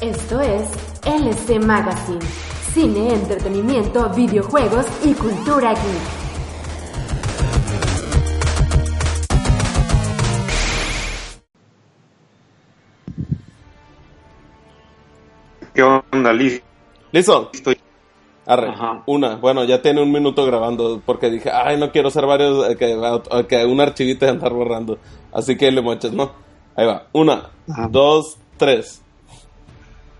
Esto es LC Magazine. Cine, entretenimiento, videojuegos y cultura geek. ¿Qué onda, Liz? ¿Listo? Estoy... Arre, Ajá. una. Bueno, ya tiene un minuto grabando porque dije, ay, no quiero hacer varios, eh, que, eh, que un archivito de andar borrando. Así que le mochas, ¿no? Ahí va. Una, Ajá. dos, tres.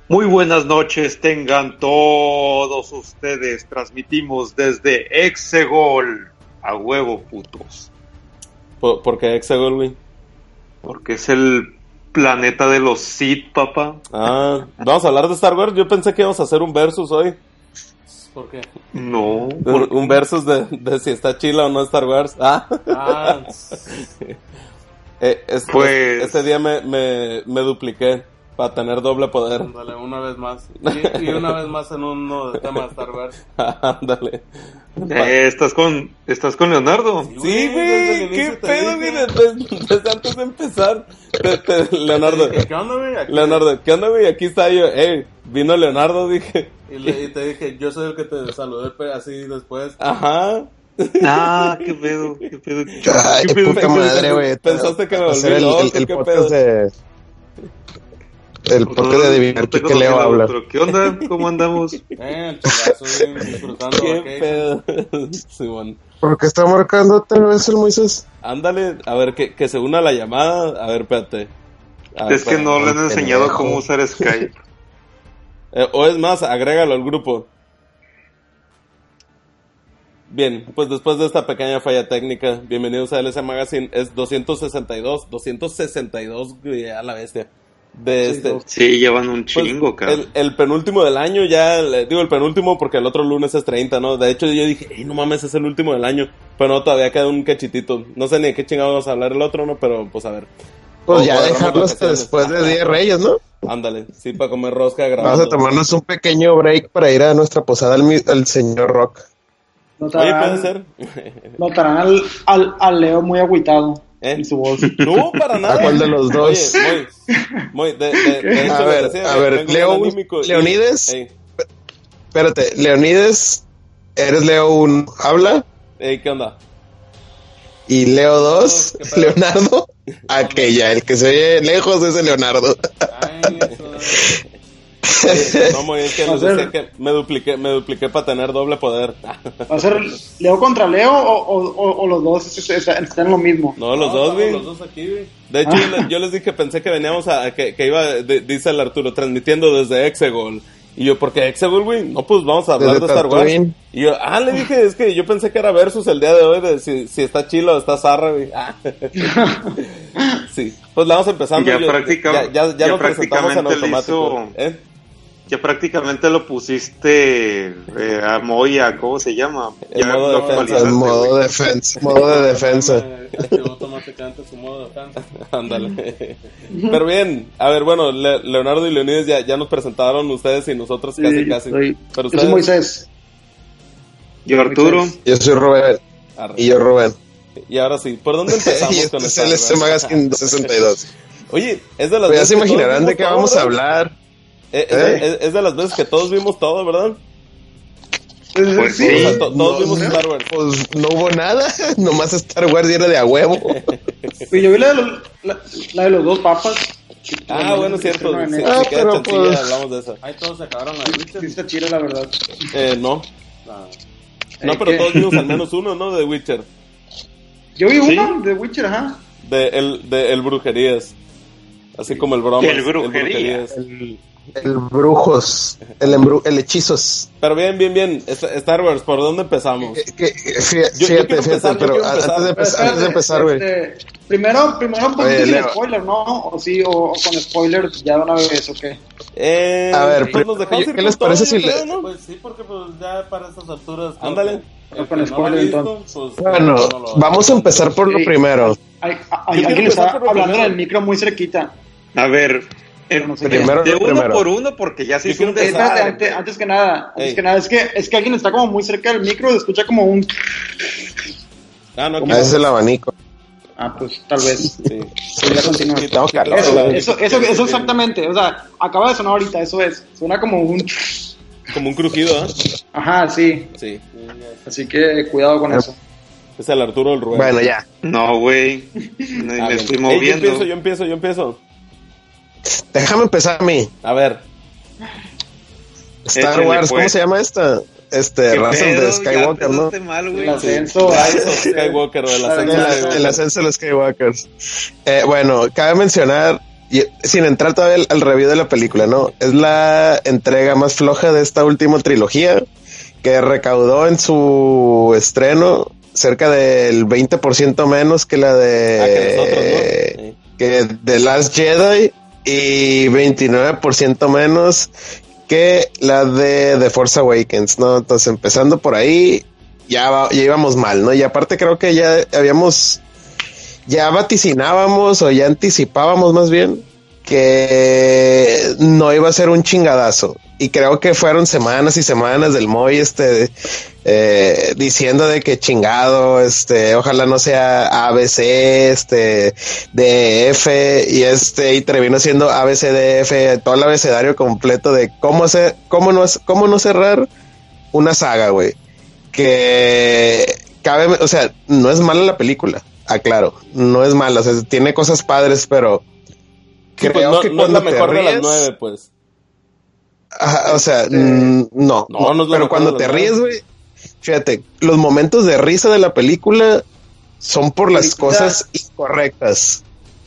Muy buenas noches, tengan todos ustedes. Transmitimos desde Exegol. A huevo, putos. ¿Por, por qué Hexagol, güey? Porque es el planeta de los Sith, papá. Ah, vamos a hablar de Star Wars. Yo pensé que íbamos a hacer un versus hoy. ¿Por qué? No. Un, un versus de, de si está chila o no Star Wars. Ah, Ah, eh, es- Pues- Ese día me, me, me dupliqué para tener doble poder. ándale, una vez más. Y, y una vez más en uno de tema de Star Wars. Ándale. Eh, ¿estás, con, ¿Estás con Leonardo? Sí, güey, el qué pedo, güey, desde, desde antes de empezar. Te- te- Leonardo, ¿Qué onda, güey? Aquí- Leonardo, ¿qué onda, güey? Aquí está yo, ey, vino Leonardo, dije. Y, le- y te dije, yo soy el que te saludé así después. Ajá. Ah, qué pedo, qué pedo. Ay, ¿Qué pedo? puta madre, güey. Pensaste que me volví el, loco, el- el ¿qué pedo? de... El podcast de adivinar No qué, Leo habla. Pero ¿qué onda? ¿Cómo andamos? Eh, güey, disfrutando ¿Qué vacation. pedo? Simón. ¿Por qué está marcando otra vez el Moisés? Ándale, a ver, que, que se una la llamada. A ver, espérate. A ver, Es que no le han enseñado cómo usar Skype. Eh, o es más, agrégalo al grupo. Bien, pues después de esta pequeña falla técnica, bienvenidos a LS Magazine. Es 262, 262, güey, a la bestia. De este. Sí, llevan un Pues, chingo, cabrón. el, el penúltimo del año, ya, le- digo el penúltimo porque el otro lunes es 30, ¿no? De hecho, yo dije, "Ey, no mames, es el último del año. Pero no, todavía queda un cachitito. No sé ni de qué chingados vamos a hablar el otro, ¿no? Pero pues a ver. Pues O ya dejarlo hasta después de Día de Reyes, ¿no? Ándale, sí, para comer rosca grabando. Vamos a tomarnos un pequeño break para ir a nuestra posada al señor Rock. Oye, Notarán, puede ser. notarán al, al, al Leo muy agüitado ¿Eh? en su voz. No, para nada. ¿A cuál de los dos? Oye, muy, muy, de, de, de hecho, A ver, decía, a ve- ver, Leo- Leonides. Ey, Espérate, Leonides, eres Leo 1, habla. ey, ¿qué onda? Y Leo 2, ¿Qué pedo? Leonardo, aquella, el que se oye lejos es el Leonardo. Ay, eso. No, muy, es que decía ser- que me dupliqué, me dupliqué para tener doble poder. ¿Va a ser Leo contra Leo o, o, o- o los dos es- es- están lo mismo? No, los No, dos, güey. Los dos aquí, güey. De hecho, yo les, yo les dije, pensé que veníamos a, a que, que iba, de- dice el Arturo, transmitiendo desde Exegol. Y yo, ¿por qué Exegol, güey? No, pues vamos a hablar Desde de Star Wars. Tatooine. Y yo, ah, le dije, es que yo pensé que era Versus el día de hoy, de si, si está chilo o está zarra, güey. Ah. sí, pues la vamos empezando. Ya yo- ya, ya, ya ya nos presentamos en prácticamente automático. hizo- ¿eh? Ya prácticamente lo pusiste eh, a Moya, ¿cómo se llama? En Ya modo lo defensa. En modo güey. defensa, modo de defensa. Automáticamente su modo de defensa. Ándale. Pero bien, a ver, bueno, Le- Leonardo y Leonidas ya, ya nos presentaron ustedes y nosotros casi, Sí, casi. soy- Pero Yo soy ustedes, Moisés. Yo, Arturo, Yo soy Rubén Arre. y yo Rubén. Y ahora sí, ¿por dónde empezamos y con este es esta, el este? Magazine 62. Oye, es de las Pues ya se imaginarán de qué vamos a hablar. Eh, Es, ¿Eh? es- de las veces que todos vimos todo, ¿verdad? Pues sí. O sea, to- todos No, vimos Star Wars. Pues no hubo nada, nomás Star Wars y era de a huevo. Y yo vi la de los, la, la de los dos papas. Ah, bueno, es cierto. Si, si Ah, queda pero chancilla, pues- hablamos de esa. Ahí todos se acabaron la Sí Witcher. está chida, la verdad. Eh, no. Ah, No, Eh, pero ¿qué? todos vimos al menos uno, ¿no? De Witcher. Yo vi Sí. uno de Witcher, ajá. De el, de el Brujerías. Así como el bromas. El Brujerías. El, el brujos, el, embru- el hechizos. Pero bien, bien, bien. Star Wars, ¿por dónde empezamos? Que- que- fí- yo Fíjate, quiero fíjate, empezar, yo pero antes de, empezar. antes de empezar, güey. Este, Primero, primero un poquito sin spoiler, ¿no? O sí, o, o con spoiler ya de una vez, ¿o qué? Eh, A ver, pues nos ¿qué- dejamos qué les parece si yo le- creo, ¿no? Pues sí, porque pues ya para estas alturas. Ándale. que Con que spoiler, no lo visto, entonces. pues, Bueno, no lo- vamos a empezar por lo Sí. primero. Hay, hay- por lo hablando del micro muy cerquita. A ver, en- No sé Primero de uno primero. por uno, porque ya se hizo un Eh, desmadre. antes, antes que nada, antes que nada, es que, es que alguien está como muy cerca del micro, se escucha como un... Ah, no, Ah, es el abanico. Ah, pues tal vez. Sí. Ya continúa. Eso, eso, eso, eso exactamente, o sea, acaba de sonar ahorita, eso es. Suena como un... Como un crujido, ¿ah? Ajá, sí. Sí. Así que cuidado con eso. Es el Arturo del Rubén. Bueno, ya. No, güey. Me, Ah, me estoy Ey, moviendo. yo empiezo, yo empiezo, yo empiezo. Déjame empezar a mí. A ver. Star Échale, Wars, ¿cómo pues. se llama esta? Este, the Ya Skywalker, ¿no? mal. El ascenso. Of Skywalker o el ascenso El, de el Skywalker. ascenso de los Skywalkers. Eh, bueno, cabe mencionar, y- sin entrar todavía al, al review de la película, ¿no? Es la entrega más floja de esta última trilogía que recaudó en su estreno cerca del 20% menos que la de Ah, que nosotros, ¿no? Sí. que The Last Jedi y 29% menos que la de The Force Awakens, ¿no? Entonces, empezando por ahí, ya, ya íbamos mal, ¿no? Y aparte creo que ya habíamos, ya vaticinábamos o ya anticipábamos más bien que no iba a ser un chingadazo. Y creo que fueron semanas y semanas del Moy este eh, diciendo de que chingado, este, ojalá no sea ABC, este, DF, y este, y terminó siendo ABCDF, todo el abecedario completo de cómo hacer, cómo no, cómo no cerrar una saga, güey. Que cabe, o sea, no es mala la película, aclaro, no es mala, o tiene cosas padres, pero creo pues no, que no es cuando la te mejor de las ríes- nueve, pues. Ajá, o sea, mm, no, No, no es la pero cuando te ríes, güey, fíjate, los momentos de risa de la película son por las Ahorita- cosas incorrectas.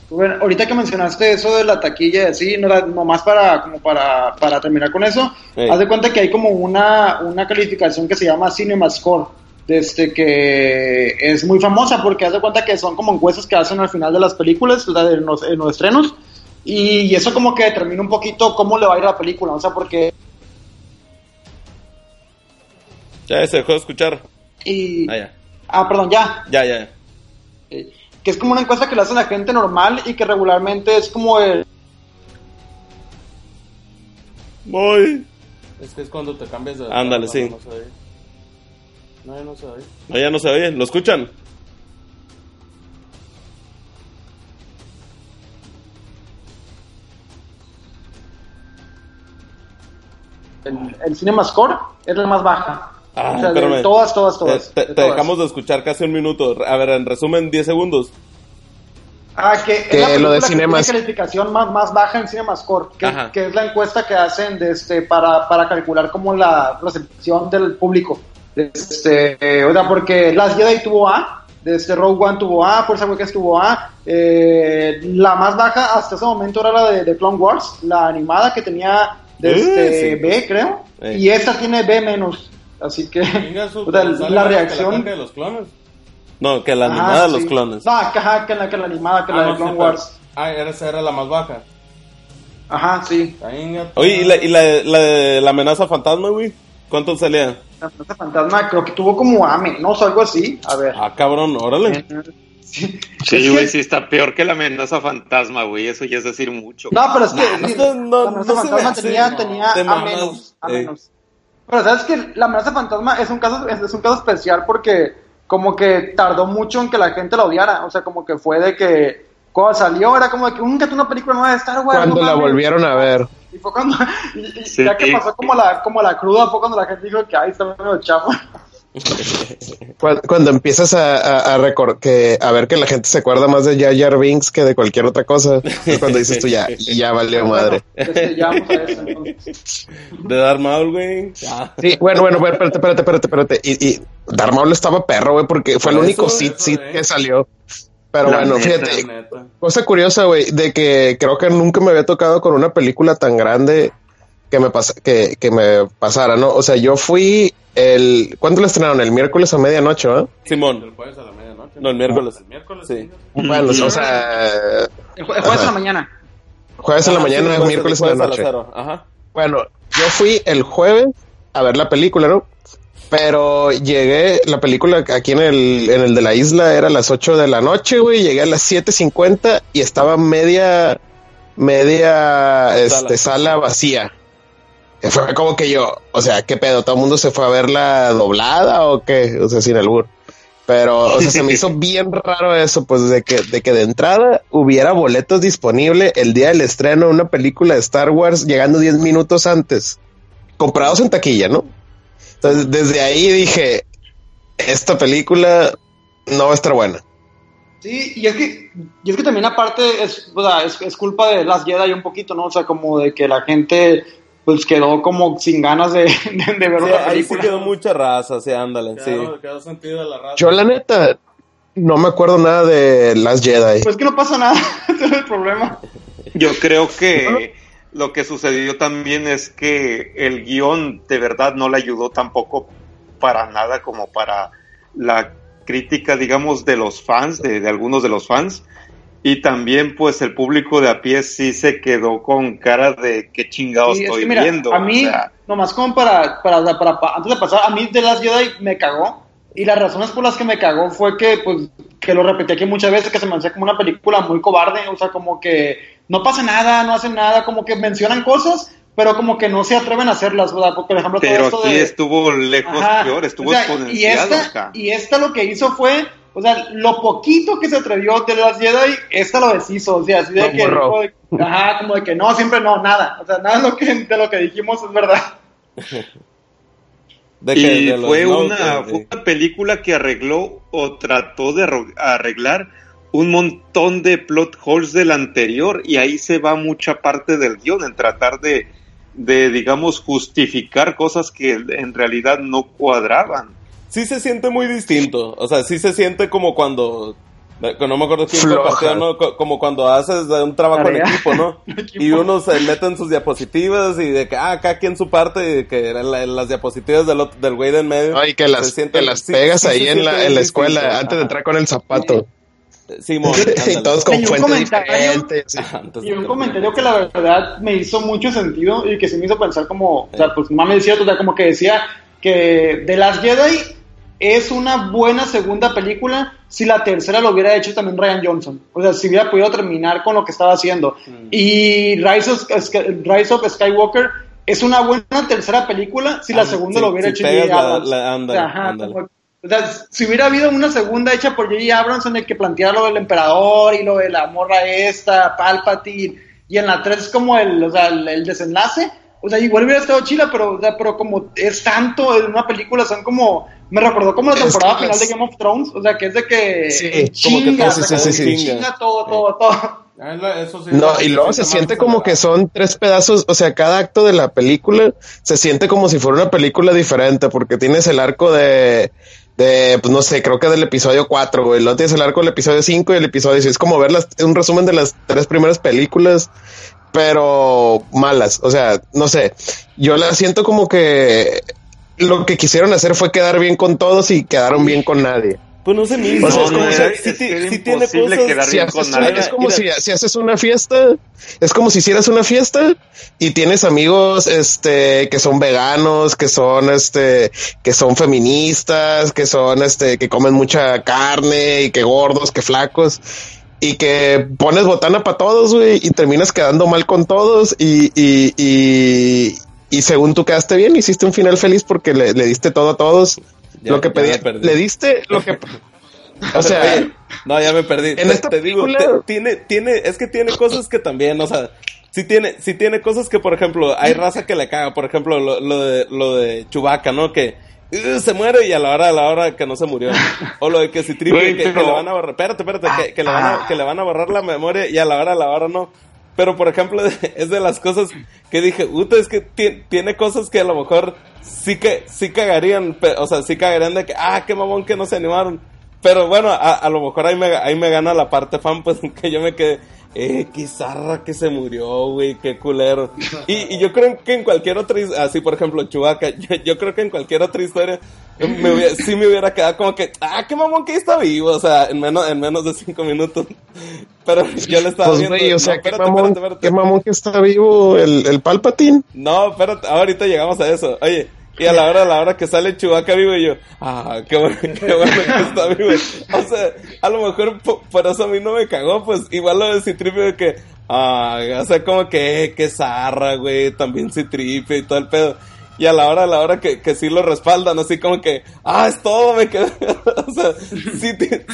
Bueno, ahorita que mencionaste eso de la taquilla y así, no era nomás para, como para, para terminar con eso, haz de cuenta que hay como una, una calificación que se llama Cinema Score, desde que es muy famosa porque haz de cuenta que son como encuestas que hacen al final de las películas, o sea, en los, en los estrenos, y eso como que determina un poquito cómo le va a ir a la película, o sea, porque... Ya se dejó de escuchar. Y, Ah, ya. ah, perdón, ya, Ya, ya. que es como una encuesta que le hacen a la gente normal y que regularmente es como el... Voy. Es que es cuando te cambias de. Ándale, no, sí. No, se oye. no, ya no se oye. No, ya no se oye. ¿Lo escuchan? El, el Cinema Score es la más baja. Ah, o sea, de todas, todas, todas. Eh, te, de te todas. dejamos de escuchar casi un minuto. A ver, en resumen, 10 segundos. Ah, que, Que es la lo de que tiene calificación más, más baja en CinemaScore, que, que es la encuesta que hacen de este, para, para calcular como la recepción del público. Este, eh, o sea, porque Last Jedi tuvo A, desde Rogue One tuvo A, Force Awakens tuvo A, eh, la más baja hasta ese momento era la de, de Clone Wars, la animada que tenía desde Eh, sí. B, creo, Eh. y esta tiene B menos, así que Venga, su- o sea, sale la que reacción... de los clones. No, que la Ajá, animada de los sí. clones. No, que, ajá, que la, que la animada, que Ah, la no, de sí, Clone pero- Wars. Ah, era- esa era la más baja. Ajá, sí. Oye, ¿y la, y la, la de la amenaza fantasma, güey? ¿Cuánto salía? La amenaza fantasma creo que tuvo como A menos o algo así. A ver. Ah, cabrón, órale. Sí, Sí, güey, que- sí está peor que la amenaza fantasma, güey. Eso ya es decir mucho. No, pero es que No, no, no, la amenaza no se fantasma hace, tenía, tenía Te A mamas, menos. A eh. menos. Pero sabes que la amenaza fantasma es un caso, es, es un caso especial porque como que tardó mucho en que la gente la odiara. O sea, como que fue de que cuando salió era como de que nunca tuve una película nueva de Star Wars. Cuando no la mames". volvieron a ver. Y fue cuando, y, y Sí. ya que pasó como la, como la cruda, fue cuando la gente dijo que ay, está medio chafa. Cuando, cuando empiezas a, a, a recor- que, a ver que la gente se acuerda más de Jar Jar Binks que de cualquier otra cosa. Es cuando dices tú ya, ya valió madre. Eso. De Darth Maul, güey. Sí, bueno, bueno, bueno, espérate, espérate, espérate, espérate. Y, y Darth Maul estaba perro, güey, porque fue el único Sith, eh. que salió. Pero La bueno, neta, fíjate, cosa curiosa, güey, de que creo que nunca me había tocado con una película tan grande que me pasa, que, que me pasara, ¿no? O sea, yo fui el, ¿cuándo la estrenaron? El miércoles a medianoche. El Simón. jueves a la medianoche. No, el miércoles. El miércoles. Sí. Bueno, o sea, El, jue- el jueves en la mañana. jueves en la Ajá, mañana, sí, jueves- miércoles jueves la a las noche. Ajá. Bueno, yo fui el jueves a ver la película, ¿no? Pero llegué, la película aquí en el, en el de la isla era a las 8 de la noche, güey. Llegué a las 7.50 y estaba media, media, este, sala vacía. Fue como que yo, o sea, ¿qué pedo? ¿Todo el mundo se fue a verla doblada o qué? O sea, sin albur. Pero, o sea, se me hizo bien raro eso, pues, de que, de que de entrada hubiera boletos disponibles el día del estreno de una película de Star Wars llegando 10 minutos antes, comprados en taquilla, ¿no? Entonces, desde ahí dije, esta película no va a estar buena. Sí, y es que, y es que también aparte es, o sea, es, es culpa de las Jedi un poquito, ¿no? O sea, como de que la gente pues quedó como sin ganas de, de, de ver Sí, otra ahí sí película. quedó mucha raza, sí, ándale, sí. Quedó, quedó sentido la raza. Yo, la neta, no me acuerdo nada de las Jedi. Pues que no pasa nada, ese es el problema. Yo creo que lo que sucedió también es que el guion de verdad no le ayudó tampoco para nada como para la crítica, digamos, de los fans, de, de algunos de los fans. Y también, pues, el público de a pie sí se quedó con cara de qué chingados Sí, es estoy que mira, viendo. a mí, o sea, nomás como para, para, para, para- antes de pasar, a mí de las Jedi me cagó. Y las razones por las que me cagó fue que, pues, que lo repetí aquí muchas veces, que se me hacía como una película muy cobarde, o sea, como que no pasa nada, no hacen nada, como que mencionan cosas, pero como que no se atreven a hacerlas, ¿verdad? Porque, por ejemplo, todo pero esto aquí de... estuvo lejos Ajá. peor, estuvo O sea, y esta, acá. y esta lo que hizo fue, o sea, lo poquito que se atrevió de las Jedi, esta lo deshizo, o sea, así de que, borró. dijo de- ajá, como de que no, siempre no, nada, o sea, nada de lo que, de lo que dijimos es verdad. De que- y de fue notes, una, sí. fue una película que arregló o trató de arreglar un montón de plot holes del anterior y ahí se va mucha parte del guion en tratar de, de digamos, justificar cosas que en realidad no cuadraban. Sí se siente muy distinto. O sea, sí se siente como cuando. No me acuerdo quién compartió, ¿no? Co- Como cuando haces un trabajo en equipo, ¿no? Y uno se mete en sus diapositivas y de que, ah, acá aquí en su parte, y que eran la- las diapositivas del, otro- del güey del medio. Ay, que se las, sienten- que las sí, pegas sí se ahí en la, en la escuela distinto. antes de entrar con el zapato. Simón, y ándale. todos Y con un fuentes comentario- Y un comentario que la verdad me hizo mucho sentido y que sí me hizo pensar como, o sea, pues mames, es cierto, o sea, como que decía que The Last Jedi es una buena segunda película si la tercera lo hubiera hecho también Ryan Johnson. O sea, si hubiera podido terminar con lo que estaba haciendo. Y Rise of, Rise of Skywalker es una buena tercera película si la segunda sí, lo hubiera si hecho J.J. la- Abrams. la- ándale, Ajá, ándale. como- o sea, si hubiera habido una segunda hecha por J.J. Abrams en el que planteara lo del emperador y lo de la morra esta, Palpatine, y en la 3 es como el, o sea, el, el desenlace, o sea, igual hubiera estado chila, pero, o sea, pero como es tanto en una película, son como, me recordó como la temporada que final de Game of Thrones, o sea, que es de que Sí, que chinga, todo sí, sí, sí, chinga todo, todo, todo. Ah, Eso sí, No, y luego se siente como que son tres pedazos, o sea, cada acto de la película se siente como si fuera una película diferente, porque tienes el arco de, de pues no sé, creo que del episodio 4, güey, luego tienes el arco del episodio 5 y el episodio 6, es como ver las, un resumen de las tres primeras películas, pero malas, o sea, no sé, yo la siento como que lo que quisieron hacer fue quedar bien con todos y quedaron bien con nadie. Pues no hizo. O sea, es como si- es tiene cosas. quedar Si bien haces con una- nadie. es como Mira. si haces una fiesta, es como si hicieras una fiesta y tienes amigos, este, que son veganos, que son, este, que son feministas, que son, este, que comen mucha carne y que gordos, que flacos y que pones botana para todos, güey, y terminas quedando mal con todos y, y, y, y según tú quedaste bien, hiciste un final feliz porque le, le diste todo a todos. Ya- lo que ya pedí, me perdí. le diste lo que, o sea, no, ya me perdí. En te, esta te digo, película- te- tiene, tiene, es que tiene cosas que también, o sea, sí tiene, sí tiene cosas que, por ejemplo, hay raza que le caga, por ejemplo, lo, lo de, lo de Chewbacca, ¿no? Que uh, se muere y a la hora, a la hora que no se murió. O lo de que si triple, que, le van a borrar, espérate, espérate, que, que le van a, que le van a borrar la memoria y a la hora, a la hora no. Pero, por ejemplo, es de las cosas que dije, Uta, es que ti- tiene cosas que a lo mejor sí que, sí cagarían, o sea, sí cagarían de que, ah, qué mamón que no se animaron. Pero bueno, a, a lo mejor ahí me, ahí me gana la parte fan, pues que yo me quedé, eh, qué zarra que se murió, güey, qué culero. Y, y yo creo que en cualquier otra, his- así por ejemplo, Chubaca, yo, yo creo que en cualquier otra historia, me hubiera- sí me hubiera quedado como que, ah, qué mamón que está vivo, o sea, en menos, en menos de cinco minutos. Pero yo le estaba Pues, viendo. güey, o sea, no, qué mamón, espérate, espérate. qué mamón que está vivo el, el Palpatine. No, espérate, ahorita llegamos a eso. Oye, y a la hora, a la hora que sale Chubaca vivo y yo, ah, qué bueno, qué bueno que está vivo. O sea, a lo mejor po- por, eso a mí no me cagó, pues igual lo de Citripio de que, ah, o sea, como que, que zarra, güey, también Citripio y todo el pedo. Y a la hora, a la hora que, que sí lo respaldan, así como que, ah, es todo, me quedé. o sea, sí,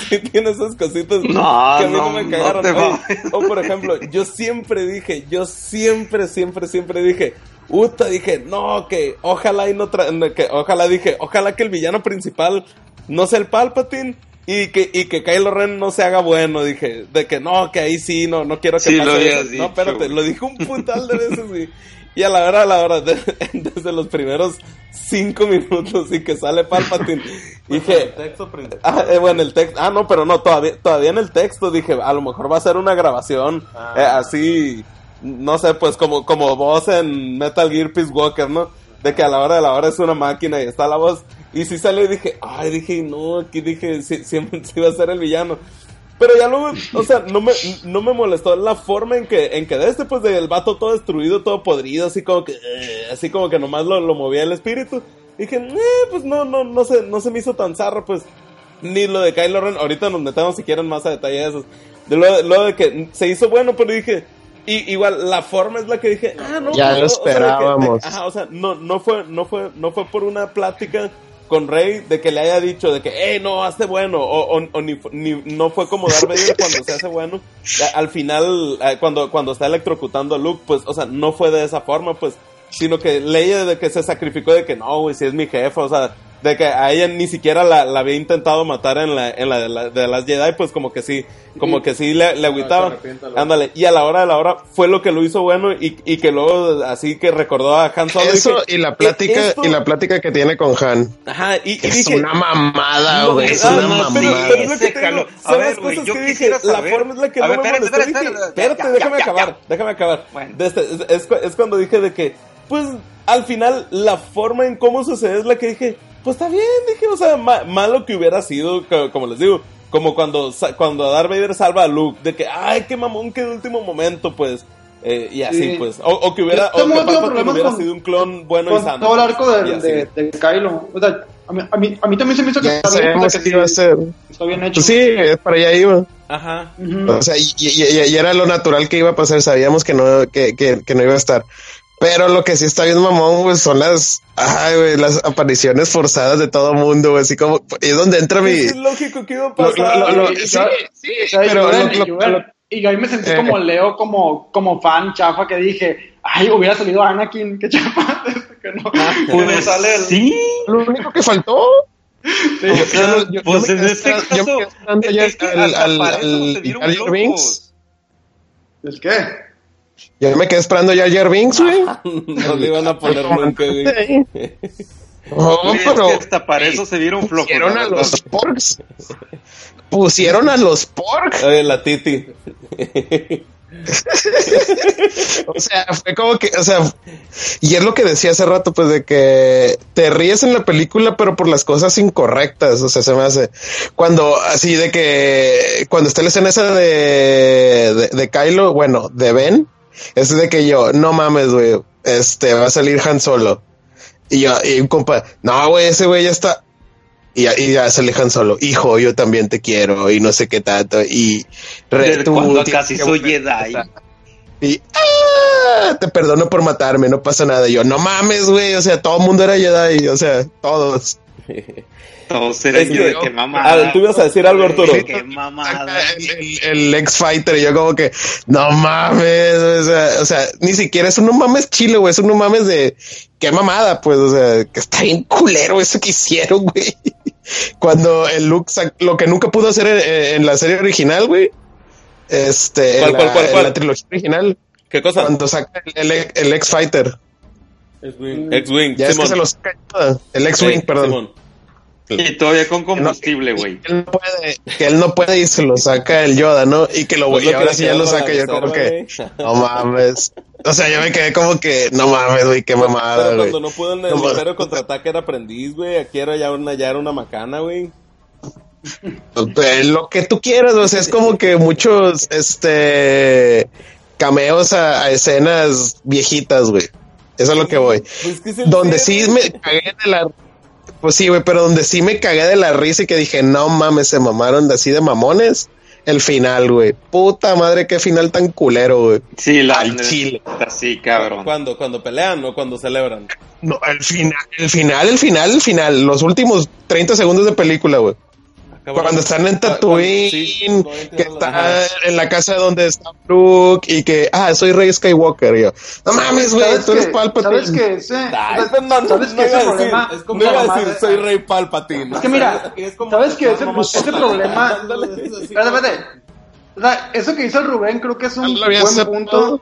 sí tiene esas cositas No, que a mí no, no, me no cagaron. Oye, mames. o por ejemplo, yo siempre dije, yo siempre, siempre, siempre dije, Uta, dije, no, que ojalá y no tra que ojalá dije, ojalá que el villano principal no sea el Palpatine y que, y que Kylo Ren no se haga bueno, dije, de que no, que ahí sí, no, no quiero que Sí, pase eso. dicho, no, espérate, lo dije un putal de veces y, y a la hora, a la hora, de- desde los primeros cinco minutos y que sale Palpatine, dije, El texto principal. Ah, eh, bueno, el texto. Ah, no, pero no, todavía, todavía en el texto dije, a lo mejor va a ser una grabación Ah. eh, así, no sé, pues como, como voz en Metal Gear Peace Walker, ¿no? De que a la hora de la hora es una máquina y está la voz. Y si sale y dije, ay, dije, no, aquí dije, sí, siempre sí va a ser el villano. Pero ya luego, o sea, no me, no me molestó la forma en que, en que de este, pues, del vato todo destruido, todo podrido, así como que, eh, así como que nomás lo, lo movía el espíritu. Dije, eh, pues no, no, no se, no se me hizo tan zarro, pues, ni lo de Kylo Ren, ahorita nos metemos si quieren más a detalle de esos. De lo, lo de que se hizo bueno, pero dije, y, igual la forma es la que dije, ah, no, Ya pues, lo o- o sea, de que- de- esperábamos. ajá, o sea, no, no fue, no fue, no fue por una plática con Rey de que le haya dicho de que, hey, no, hazte bueno, o, o- o ni, ni- no fue como Darth Vader cuando se hace bueno, al final, eh, cuando, cuando está electrocutando a Luke, pues, o sea, no fue de esa forma, pues, sino que Leia de que se sacrificó de que no, güey, si es mi jefa, o sea, de que a ella ni siquiera la, la había intentado matar en la, en la de, la- de las Jedi, pues como que sí, como que sí le, le luego. Ándale, y a la hora de la hora fue lo que lo hizo bueno y, y que luego así que recordó a Han Solo. Eso dije, y la plática, esto- y la plática que tiene con Han. Ajá, y, y Es dije, una mamada, No, güey. Es ah, una no, mamada. pero- pero es lo que Ese te digo, calor. A son ver, las cosas yo que dije, la forma es la que A no ver, me espérate, molestó, espérate, dije, espérate, espérate, ya, déjame ya, acabar, ya. déjame acabar. Bueno. De este- es, es es cuando dije de que, pues, al final, la forma en cómo sucede es la que dije, pues está bien, dije, o sea, ma- malo que hubiera sido, co- como les digo, como cuando, sa- cuando Darth Vader salva a Luke, de que, ay, qué mamón, que de último momento, pues, eh, y así, Sí. pues, o, o que hubiera, o que Palpatine hubiera con- sido un clon bueno y sano. todo el arco de, de, de Kylo. O sea, a mí, a, mí, a mí también se me hizo que Ya está bien, sabemos o sea, que iba a sí, ser. está bien hecho. Pues sí, es para allá iba. Ajá. Ujú. O sea, y, y- y- y era lo natural que iba a pasar. Sabíamos que no, que, que, que no iba a estar. Pero lo que sí está bien mamón, güey, son las, ay, güey, las apariciones forzadas de todo mundo, güey, así como, es donde entra mi... Es lógico que iba a Lo- pasar. lo- lo- Y- y sí, yo- sí, pero lo- y lo- yo- lo- ahí me sentí Eh. como Leo, como, como fan chafa que dije, ay, hubiera salido Anakin, qué chafa, que no, que no Pues sale el... sí. lo único que faltó. Sí, O sea, yo- yo- yo pues en este esperando- yo me caso, quedé al- al- al-. ¿El qué? Yo me quedé esperando ya Jar Binks, güey. no le iban a poner nunca, güey. No, es pero que hasta para eso se vieron flojos. pusieron a los porks. Pusieron a los porks. Oye, la Titi. O sea, fue como que, o sea, y es lo que decía hace rato, pues de que te ríes en la película, pero por las cosas incorrectas. O sea, se me hace cuando así de que cuando está la escena esa de, de, de Kylo, bueno, de Ben, es de que yo, no mames, güey, este va a salir Han solo. Y yo, y un compa, no, güey, ese güey ya está. Y ya, y ya sale Han solo, hijo, yo también te quiero, y no sé qué tanto. Y re- tú cuando casi soy Jedi. y "Ah, te perdono por matarme, no pasa nada. Y yo, no mames, güey. O sea, todo el mundo era Jedi. O sea, todos. Todos eran Es yo de que- qué mamada. A ver, tú ibas a decir algo, Arturo. Qué mamada. Acá El, el- el ex fighter. Y yo, como que, no mames. O sea, o sea, ni siquiera es un no mames chilo, güey. Es un no mames de qué mamada, pues. O sea, que está bien culero eso que hicieron, güey. Cuando el Luke, sac- lo que nunca pudo hacer en, en la serie original, güey. Este, ¿Cuál, en la, cuál, cuál, en cuál? la trilogía original. ¿Qué cosa? Cuando saca el, el, el ex fighter. X-Wing. Ya es que se los saca. El ex wing, Sí, perdón. Simón. Y todavía con combustible, güey. que él no puede, que él no puede y se lo saca el Yoda, ¿no? Y que lo Pues y lo que ahora sí ya lo saca yo como que güey. no mames. O sea, yo me quedé como que no mames, güey, qué mamada, güey. cuando no pudo en el No contraataque era aprendiz, güey. Aquí era ya una, ya era una macana, güey. Eh, Lo que tú quieras, o sea, es como que muchos este cameos a, a escenas viejitas, güey. Eso es lo que voy. Pues que Donde sí me cagué de la pues sí, güey, pero donde sí me cagué de la risa y que dije, no mames, se mamaron de así de mamones. El final, güey. Puta madre, qué final tan culero, güey. Sí, la Al chile. Sí, cabrón. Cuando, cuando pelean o cuando celebran. No, el final, el final, el final, el final. Los últimos 30 segundos de película, güey. Cabrón. Cuando están en Tatooine, sí, no que está en la casa donde está Brooke y que, ah, soy Rey Skywalker. Y yo, no mames, güey, ¿Sabes tú eres Palpatine. ¿Sabes Ay, pues no, no, ¿sabes no que ese a decir, problema es como no iba a decir, soy Rey Palpatine. Es que mira, ¿sabes que ese, ese problema... Espérate, espérate. O sea, eso que hizo Rubén creo que es un buen aceptado. punto.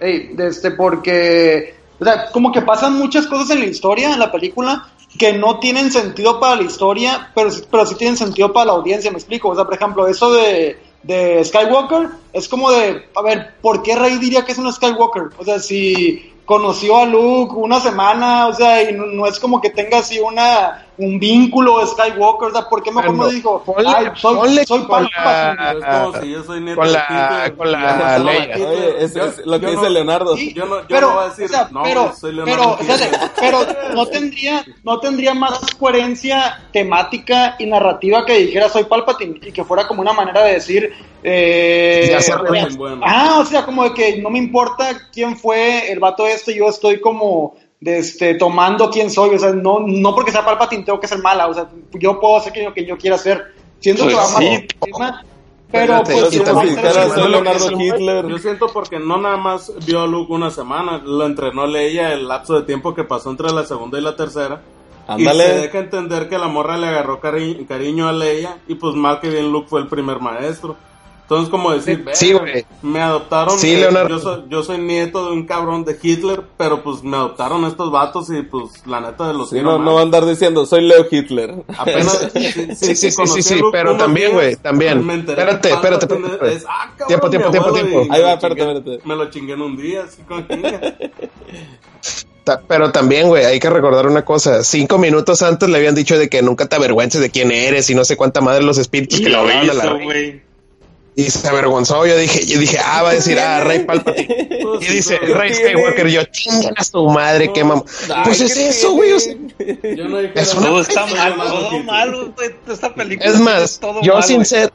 Ey, de este, porque, o sea, como que pasan muchas cosas en la historia, en la película, que no tienen sentido para la historia, pero, pero sí tienen sentido para la audiencia, me explico. O sea, por ejemplo, eso de, de Skywalker es como de, a ver, ¿por qué Rey diría que es un Skywalker? O sea, si conoció a Luke una semana, o sea, y no es como que tenga así una un vínculo de Skywalker, o sea, ¿por qué mejor no dijo, ponle- ay, soy, ponle soy con Palpatine"? Es como si yo soy nieto con la- con la. Oye, es, Yo- es lo que yo dice no- Leonardo. Sí, Yo no- yo pero, no voy a decir, o sea, no, pero, soy pero, Leonardo espérate, Hitler. pero no tendría, no tendría más coherencia temática y narrativa que dijera soy Palpatine y que fuera como una manera de decir, eh, o sea, bueno. ah, o sea, como de que no me importa quién fue el vato este, yo estoy como de este, tomando quién soy, o sea, no, no porque sea Palpatine tengo que ser mala, o sea, yo puedo hacer que lo que yo quiera hacer. Siento Pues que va más sí. pero pues si Leonardo Hitler. Yo siento porque no nada más vio a Luke una semana, lo entrenó Leia el lapso de tiempo que pasó entre la segunda y la tercera. Y se deja entender que la morra le agarró cari- cariño a Leia y pues mal que bien Luke fue el primer maestro. Entonces como decir, Sí, "Verga, güey. me adoptaron, Sí, eh, Leonardo. yo, soy, yo soy nieto de un cabrón de Hitler, pero pues me adoptaron estos vatos y pues la neta de los Sí, no, más". no va a andar diciendo, soy Leo Hitler. Apenas, Sí, sí, sí, sí, pero también, güey, también. me enteré Espérate, espérate, Palpatine espérate. es, ah, cabrón, Tiempo, tiempo, tiempo, tiempo. Ahí va, espérate, chingué- espérate. Me lo chingué en un día, así. Ta- Pero también, güey, hay que recordar una cosa. Cinco minutos antes le habían dicho de que nunca te avergüences de quién eres y no sé cuánta madre los espíritus Y que lo hablaban a la. Y se avergonzó. Yo dije, yo dije, ah, va a decir, ah, Rey Palpatine. Pues, Y dice, pero- Rey Skywalker, yo, chingan a su madre, qué mamá. Pues es ¿qué eso, güey. o sea, Yo no dije Es nada. Todo está Soy mal, Leonardo todo Hitler. mal, güey. Esta película Es más, todo yo sin güey. ser,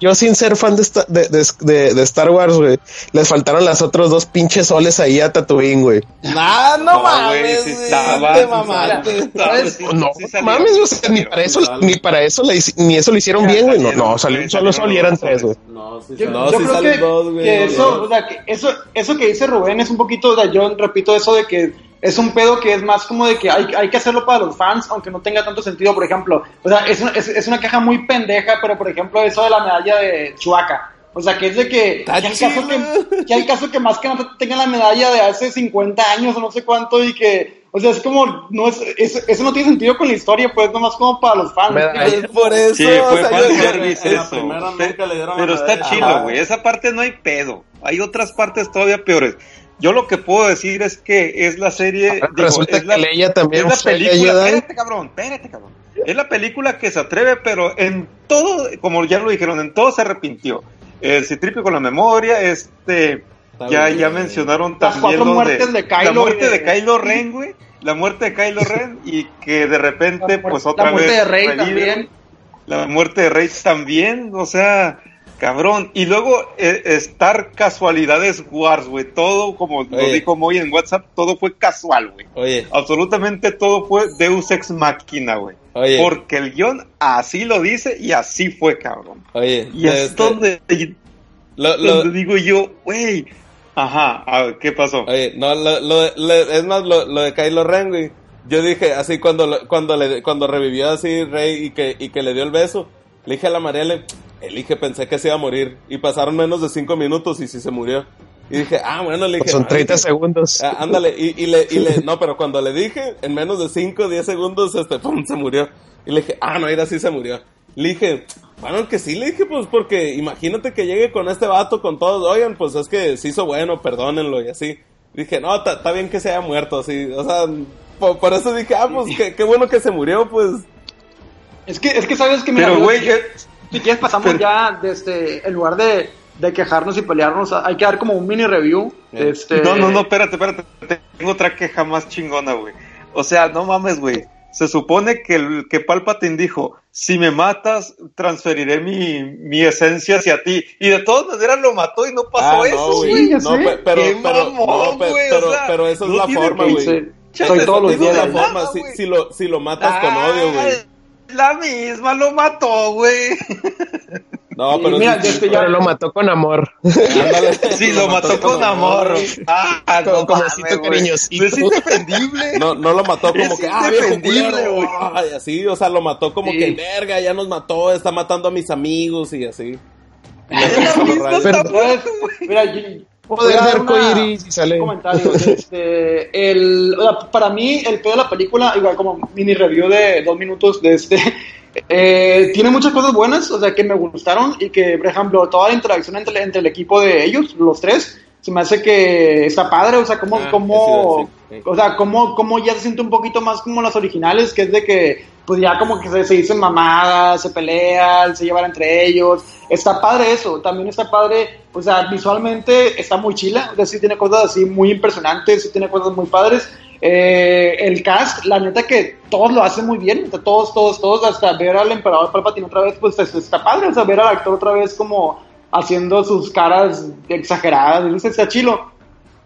yo sin ser fan de, esta- de, de, de- de Star Wars, güey, les faltaron las otros dos pinches soles ahí a Tatooine, güey. Ah, no, No, mames, güey, estaba, te mamaste. sí, No, sí salió. mames, o sea, ni para eso, ni para eso, ni eso lo hicieron bien, güey. No, no, salió un solo sol y eran tres, güey. No, sí, Yo, sí. No, yo sí creo salen que, dos, güey, que eso, no. o sea, que eso, eso que dice Rubén es un poquito, o sea, yo repito eso de que es un pedo que es más como de que hay, hay que hacerlo para los fans, aunque no tenga tanto sentido, por ejemplo. O sea, es, una- es, es una caja muy pendeja, pero por ejemplo, eso de la medalla de Chuaca. O sea, que es de que, que, hay caso chido. que, que hay caso que más que nada tenga la medalla de hace 50 años o no sé cuánto y que, o sea, es como, no es, eso, eso no tiene sentido con la historia, pues nomás como para los fans. Medalla. Es por eso, Sí, o fue sea, fan yo- service en la eso. primera Pe- nunca le dieron Pero está Ajá. güey. Esa parte no hay pedo. Hay otras partes todavía peores. Yo lo que puedo decir es que es la serie. Ahora digo, resulta es la, Leia también es la película. Espérate, cabrón. Espérate, cabrón. Es la película que se atreve, pero en todo, como ya lo dijeron, en todo se arrepintió. El Citripio con la memoria, este. Está Ya, bien. ya mencionaron Las también cuatro muertes de Kylo la muerte de- Kylo Ren, güey. La muerte de Kylo Ren y que de repente, pues otra la muerte vez. de Rey también. La muerte de Rey también, o sea, cabrón. Y luego eh, estar casualidades Wars, güey. Todo, como lo dijo Moy en WhatsApp, todo fue casual, güey. Oye, Absolutamente todo fue Deus Ex Machina, güey. Oye. Porque el guion así lo dice y así fue, cabrón. oye, Y es este, donde, lo- lo- donde digo yo, güey. Ajá, a ver, ¿qué pasó? Oye, no, lo, lo- lo- es más lo, lo de Kylo Ren, güey. Yo dije así cuando cuando le cuando revivió así Rey y que y que le dio el beso, le dije a la Marielle, elige, pensé que se iba a morir y pasaron menos de cinco minutos y sí se murió. Y dije, ah, bueno, le dije, Son "No, 30 dije, segundos. ah, ándale, y, y le, y le, no, pero cuando le dije, en menos de 5 10 segundos, este, pum, se murió. Y le dije, ah, no, era así se murió. Le dije, bueno, que sí, le dije, pues porque imagínate que llegue con este vato, con todos, oigan, pues es que se hizo bueno, perdónenlo y así. Dije, no, está bien que se haya muerto, así, o sea, por, eso dije, ah, pues qué, bueno que se murió, pues. Es que, es que sabes que, mira, Pero, güey, si quieres pasamos ya, desde, en lugar de, de quejarnos y pelearnos, hay que dar como un mini review. Este... No, no, no, espérate, espérate, tengo otra queja más chingona, güey. O sea, no mames, güey se supone que, el, que Palpatine dijo, si me matas, transferiré mi, mi esencia hacia ti. Y de todas maneras lo mató y no pasó ah, eso, güey. No, pero, pero, no, pero, pero, eso es la forma, güey. Soy todos los días. la forma, si, si, lo, si lo matas con odio, güey. La misma lo mató, güey. No, pero, mira, sí, ya lo mató con amor. sí, lo, mató, con, amor. Ah, no, como cariñosito. es indefendible. No, no lo mató como que, ah, indefendible, güey. Y así, o sea, lo mató como que, verga, ya nos mató, está matando a mis amigos y así. Pero, mira, Poder y sale. Comentarios. Este, el, para mí, el pedo de la película, igual como mini review de dos minutos de este, eh, tiene muchas cosas buenas, o sea, que me gustaron y que, por ejemplo, toda la interacción entre, entre el equipo de ellos, los tres, se me hace que está padre, o sea, como, ah, como, o sea, como, como ya se siente un poquito más como las originales, que es de que, pues ya como que se, se dicen mamadas, se pelean, se llevan entre ellos, está padre eso, también está padre, o sea, visualmente está muy chila, o sea, sí tiene cosas así muy impresionantes, sí tiene cosas muy padres, eh, el cast, la neta que todos lo hacen muy bien, todos, todos, todos, hasta ver al emperador Palpatine otra vez, pues está padre, o sea, ver al actor otra vez como haciendo sus caras exageradas, eso está chilo.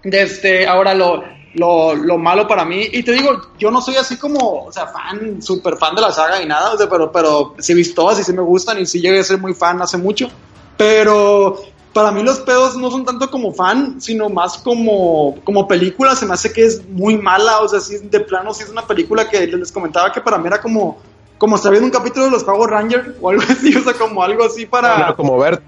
Este, ahora lo, lo, lo, malo para mí, y te digo, yo no soy así como, o sea, fan, súper fan de la saga y nada, o sea, pero, pero sí he visto todas y sí me gustan y sí llegué a ser muy fan hace mucho, pero para mí los pedos no son tanto como fan, sino más como, como película. Se me hace que es muy mala, o sea, si de plano, si es una película que les comentaba que para mí era como, como estar viendo un capítulo de los Power Rangers o algo así, o sea, como algo así para... como ver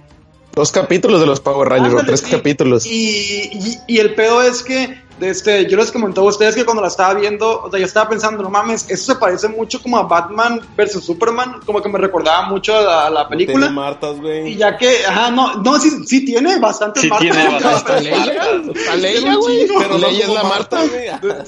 dos capítulos de los Power Rangers o tres capítulos. y, y, el pedo es que este, yo les comentaba a ustedes que cuando la estaba viendo, o sea, yo estaba pensando, no mames, eso se parece mucho como a Batman versus Superman, como que me recordaba mucho a la, película. Tiene Martas, güey. Y ya que, ajá, no, no, sí, sí tiene bastantes sí Martas. Tiene bastantes Leia, güey. Pero Leia es la Marta, güey.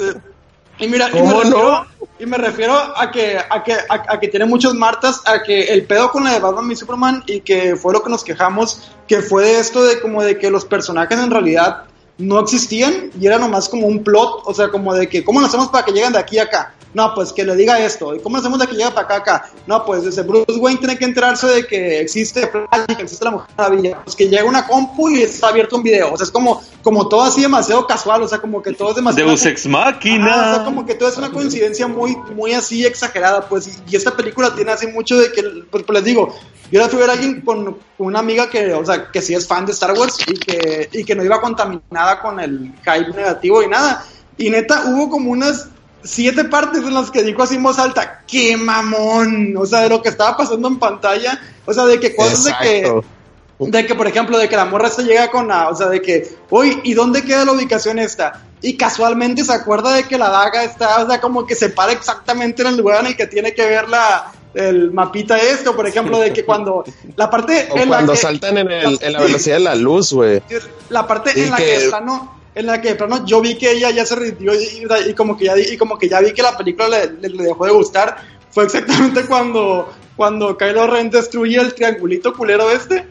Y mira, y me, refiero, y me refiero a que, a que, a, que tiene muchos Martas, a que el pedo con la de Batman y Superman, y que fue lo que nos quejamos, que fue de esto de como de que los personajes en realidad no existían y era nomás como un plot, o sea, como de que, ¿cómo lo hacemos para que lleguen de aquí a acá? No, pues que le diga esto. ¿Y cómo hacemos de que llegue para acá acá? No, pues desde Bruce Wayne tiene que enterarse de que existe Flash, que existe la Mujer Maravilla. Pues que llega una compu y está abierto un video. O sea, es como, como todo así demasiado casual, o sea, como que todo es demasiado... Deus Ex Machina. o sea, como que todo es una coincidencia muy, muy así exagerada, pues. Y, esta película tiene así mucho de que, pues, pues les digo, yo la fui a ver a alguien con, una amiga que, o sea, que sí es fan de Star Wars y que, y que no iba contaminada con el hype negativo y nada. Y neta, hubo como unas siete partes en las que dijo así en voz alta, ¡qué mamón! O sea, de lo que estaba pasando en pantalla, o sea, de que cosas de que, de que, por ejemplo, de que la morra se llega con la, o sea, de que, uy, ¿y dónde queda la ubicación esta? Y casualmente se acuerda de que la daga está, o sea, como que se para exactamente en el lugar en el que tiene que ver la, el mapita esto, por ejemplo, de que cuando la parte en cuando saltan en, el, en la velocidad de la luz, güey. La parte en la que, que no en la que de plano yo vi que ella ya se rindió y, como que ya y como que ya vi que la película le, dejó de gustar fue exactamente cuando cuando Kylo Ren destruye el triangulito culero este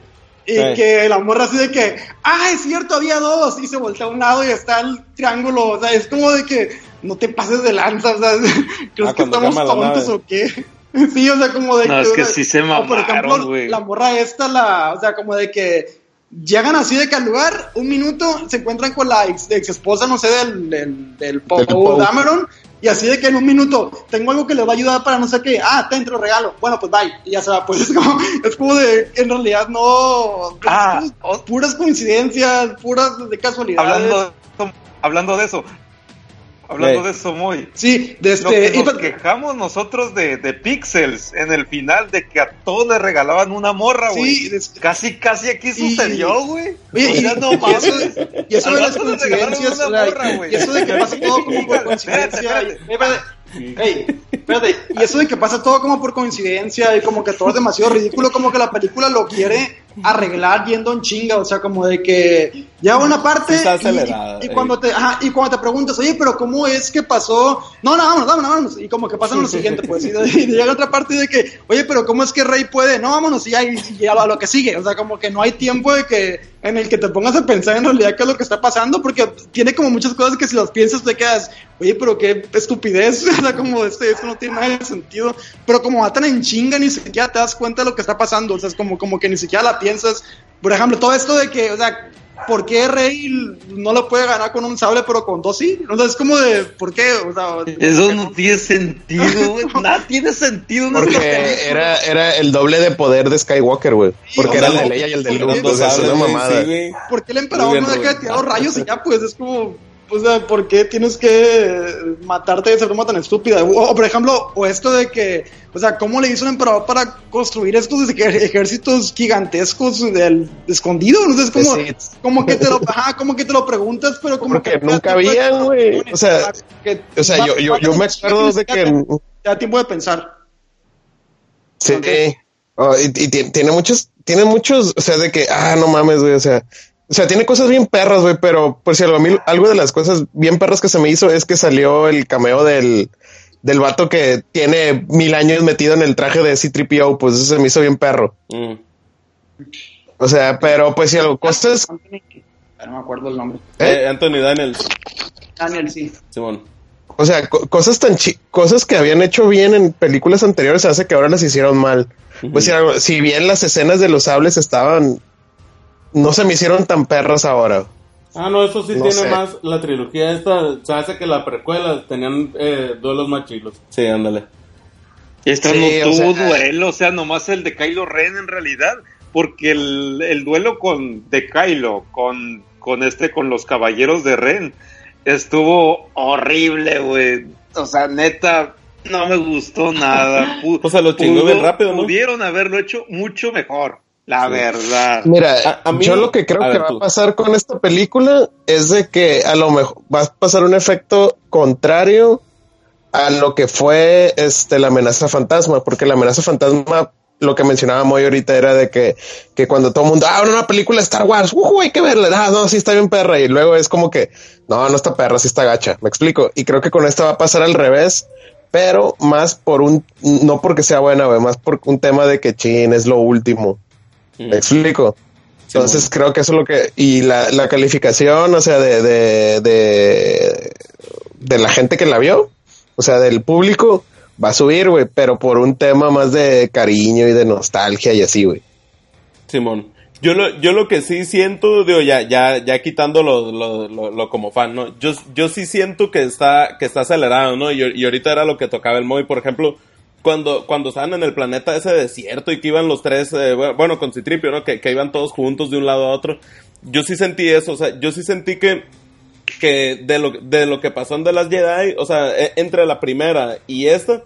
y que la morra así de que ah es cierto había dos y se voltea a un lado y está el triángulo o sea es como de que no te pases de lanza o sea crees ah, que estamos tontos o qué sí o sea como de no, que, es que sí se mamaron, por ejemplo la morra esta la o sea como de que Llegan así de que al lugar, un minuto, se encuentran con la ex, esposa, no sé, del, del, del Dameron, y así de que en un minuto, tengo algo que le va a ayudar para no sé qué, ah, te entro regalo, bueno, pues bye, y ya se va, pues es como, es como de, en realidad no, ah, puras coincidencias, puras de casualidad. Hablando, hablando de eso, Hablando de eso muy. Sí, de este. Lo que nos quejamos nosotros de, de, Pixels en el final de que a todos le regalaban una morra, güey. Sí, casi, casi aquí sucedió, güey. y, no mames. Y eso de las coincidencias, y eso de que pasa todo como por coincidencia. Espérate, espérate, y eso de que pasa todo como por coincidencia y como que todo es demasiado ridículo, como que la película lo quiere arreglar yendo en chinga, o sea, como de que ya una parte Sí, y- y, eh. cuando te ajá, y cuando te preguntas, oye, pero ¿cómo es que pasó? No, no, vámonos, vámonos, vámonos, y como que pasa lo siguiente, pues, y, y llega otra parte de que, oye, pero ¿cómo es que Rey puede? No, vámonos, y ya, y, y a lo que sigue, o sea, como que no hay tiempo de que, en el que te pongas a pensar en realidad qué es lo que está pasando, porque tiene como muchas cosas que si las piensas te quedas, oye, pero qué estupidez, o sea, como este, esto no tiene nada de sentido, pero como va tan en chinga, ni siquiera te das cuenta de lo que está pasando, o sea, es como, como que ni siquiera la piensas, por ejemplo, todo esto de que, o sea, ¿por qué Rey no lo puede ganar con un sable, pero con dos sí? O sea, es como de, ¿por qué? O sea, Eso no tiene sentido, güey. Nada tiene sentido. No es una Porque era, era el doble de poder de Skywalker, güey. Porque era el de Leia y el de Luke. Eran dos O sea, es sables, una mamada. sí. ¿Por qué el emperador bien, no deja de tirar los rayos y ya? Pues es como, o sea, ¿por qué tienes que matarte de esa forma tan estúpida? O, o, por ejemplo, o esto de que, o sea, ¿cómo le hizo el emperador para construir estos ej- ejércitos gigantescos del escondido? No sé, es como, que te lo, ajá, como que te lo preguntas, pero como Porque que nunca habían, güey. O sea, que O sea, yo, yo, yo me acuerdo de que... Te da tiempo de pensar. Sí. Oh, y, y ti- tiene muchos, tiene muchos, o sea, de que, ah, no mames, güey, o sea, o sea, tiene cosas bien perras, güey, pero por si algo, a mí, algo de las cosas bien perras que se me hizo es que salió el cameo del, del vato que tiene mil años metido en el traje de C-3PO, pues eso se me hizo bien perro. Mm. O sea, pero pues si algo, cosas, No me acuerdo el nombre. Eh, Anthony Daniels, Daniel, sí. Simón. o sea, co- cosas tan chi cosas que habían hecho bien en películas anteriores, hace que ahora las hicieron mal. Pues si, algo- si bien las escenas de los sables estaban, no se me hicieron tan perras ahora. Ah, no, eso sí No tiene sé. más. La trilogía esta se hace que la precuela tenían eh, duelos más chilos. Sí, ándale. Esta Sí, no o tuvo sea- duelo, o sea, nomás el de Kylo Ren en realidad, porque el, el duelo con de Kylo, con, con este, con los caballeros de Ren, estuvo horrible, güey. O sea, neta, no me gustó nada. O sea, lo chingó bien rápido, ¿no? Pudieron haberlo hecho mucho mejor, la verdad. Mira, A- a mí- yo lo que creo que ver, va tú. a pasar con esta película es de que a lo mejor va a pasar un efecto contrario a lo que fue este la amenaza fantasma, porque la amenaza fantasma, lo que mencionaba Moy ahorita era de que, que cuando todo el mundo, ah, una película de Star Wars, ujú, hay que verla, ah, no, sí está bien perra, y luego es como que, no, no está perra, sí está gacha, me explico, y creo que con esta va a pasar al revés, pero más por un, no porque sea buena, más por un tema de que chin, es lo último. ¿Me explico? Entonces creo que eso es lo que... Y la, la calificación, o sea, de, de, de, de la gente que la vio, o sea, del público, va a subir, güey, pero por un tema más de cariño y de nostalgia y así, güey. Simón. Yo lo, yo lo que sí siento, digo, ya, ya, ya quitando lo, lo, lo, lo como fan, ¿no? Yo, yo sí siento que está, que está acelerado, ¿no? Y, y ahorita era lo que tocaba el Moy, por ejemplo, cuando, cuando estaban en el planeta ese desierto y que iban los tres, eh, bueno, bueno, con Citripio, ¿no? Que, que iban todos juntos de un lado a otro. Yo sí sentí eso, o sea, yo sí sentí que, que de lo, de lo que pasó en The Last Jedi, o sea, e- entre la primera y esta,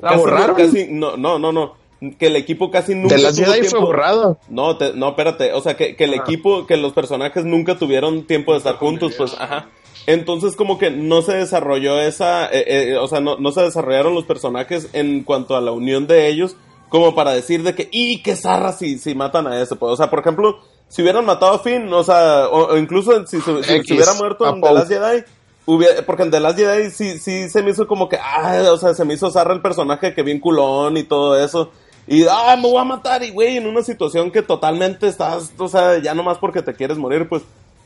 ¿La casi- borraron? casi- no, no, no, no, que el equipo casi nunca De las tuvo Jedi fue borrado. no, te- no, espérate. O sea, que, que el equipo, que los personajes nunca tuvieron tiempo de estar juntos, pues, ajá. Entonces, como que no se desarrolló esa, eh, eh, o sea, no, no se desarrollaron los personajes en cuanto a la unión de ellos, como para decir de que, y qué zarra si, si matan a ese, pues. O sea, por ejemplo, si hubieran matado a Finn, o sea, o, o incluso si, se- si hubiera muerto en The Last Jedi, hubiera- porque en The Last Jedi sí, sí se me hizo como que, ah, o sea, se me hizo zarra el personaje que bien culón y todo eso. Y, ah, me voy a matar, y güey, en una situación que totalmente estás, o sea, ya nomás porque te quieres morir, pues.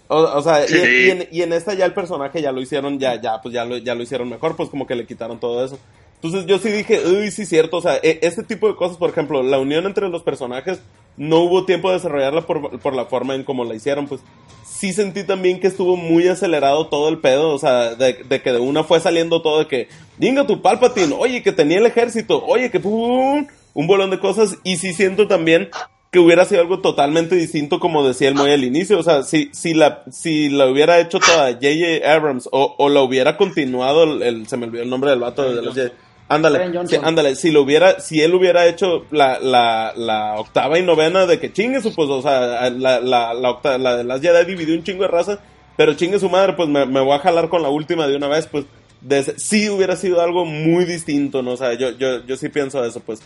O, o sea, y- Sí. y, en, y en esta ya el personaje ya lo hicieron, ya, ya, pues ya lo, ya lo hicieron mejor, pues como que le quitaron todo eso. Entonces yo sí dije, uy, sí, cierto, o sea, e- este tipo de cosas, por ejemplo, la unión entre los personajes, no hubo tiempo de desarrollarla por, por la forma en cómo la hicieron, pues sí sentí también que estuvo muy acelerado todo el pedo, o sea, de, de que de una fue saliendo todo de que, venga tu Palpatine, oye, que tenía el ejército, oye, que pum, un bolón de cosas, y sí siento también que hubiera sido algo totalmente distinto como decía el Moy al inicio, o sea, si, si la, si la hubiera hecho toda J.J. Abrams o, o la hubiera continuado, el, el- se me olvidó el nombre del vato de los J- Ándale, sí, ándale, si lo hubiera, si él hubiera hecho la, la, la octava y novena de que chingue su, pues, o sea, la, la, la, octa- la de las Jedi dividió un chingo de raza, pero chingue su madre, pues me, me voy a jalar con la última de una vez, pues de ese- sí hubiera sido algo muy distinto, ¿no? O sea, yo, yo, yo sí pienso eso, pues.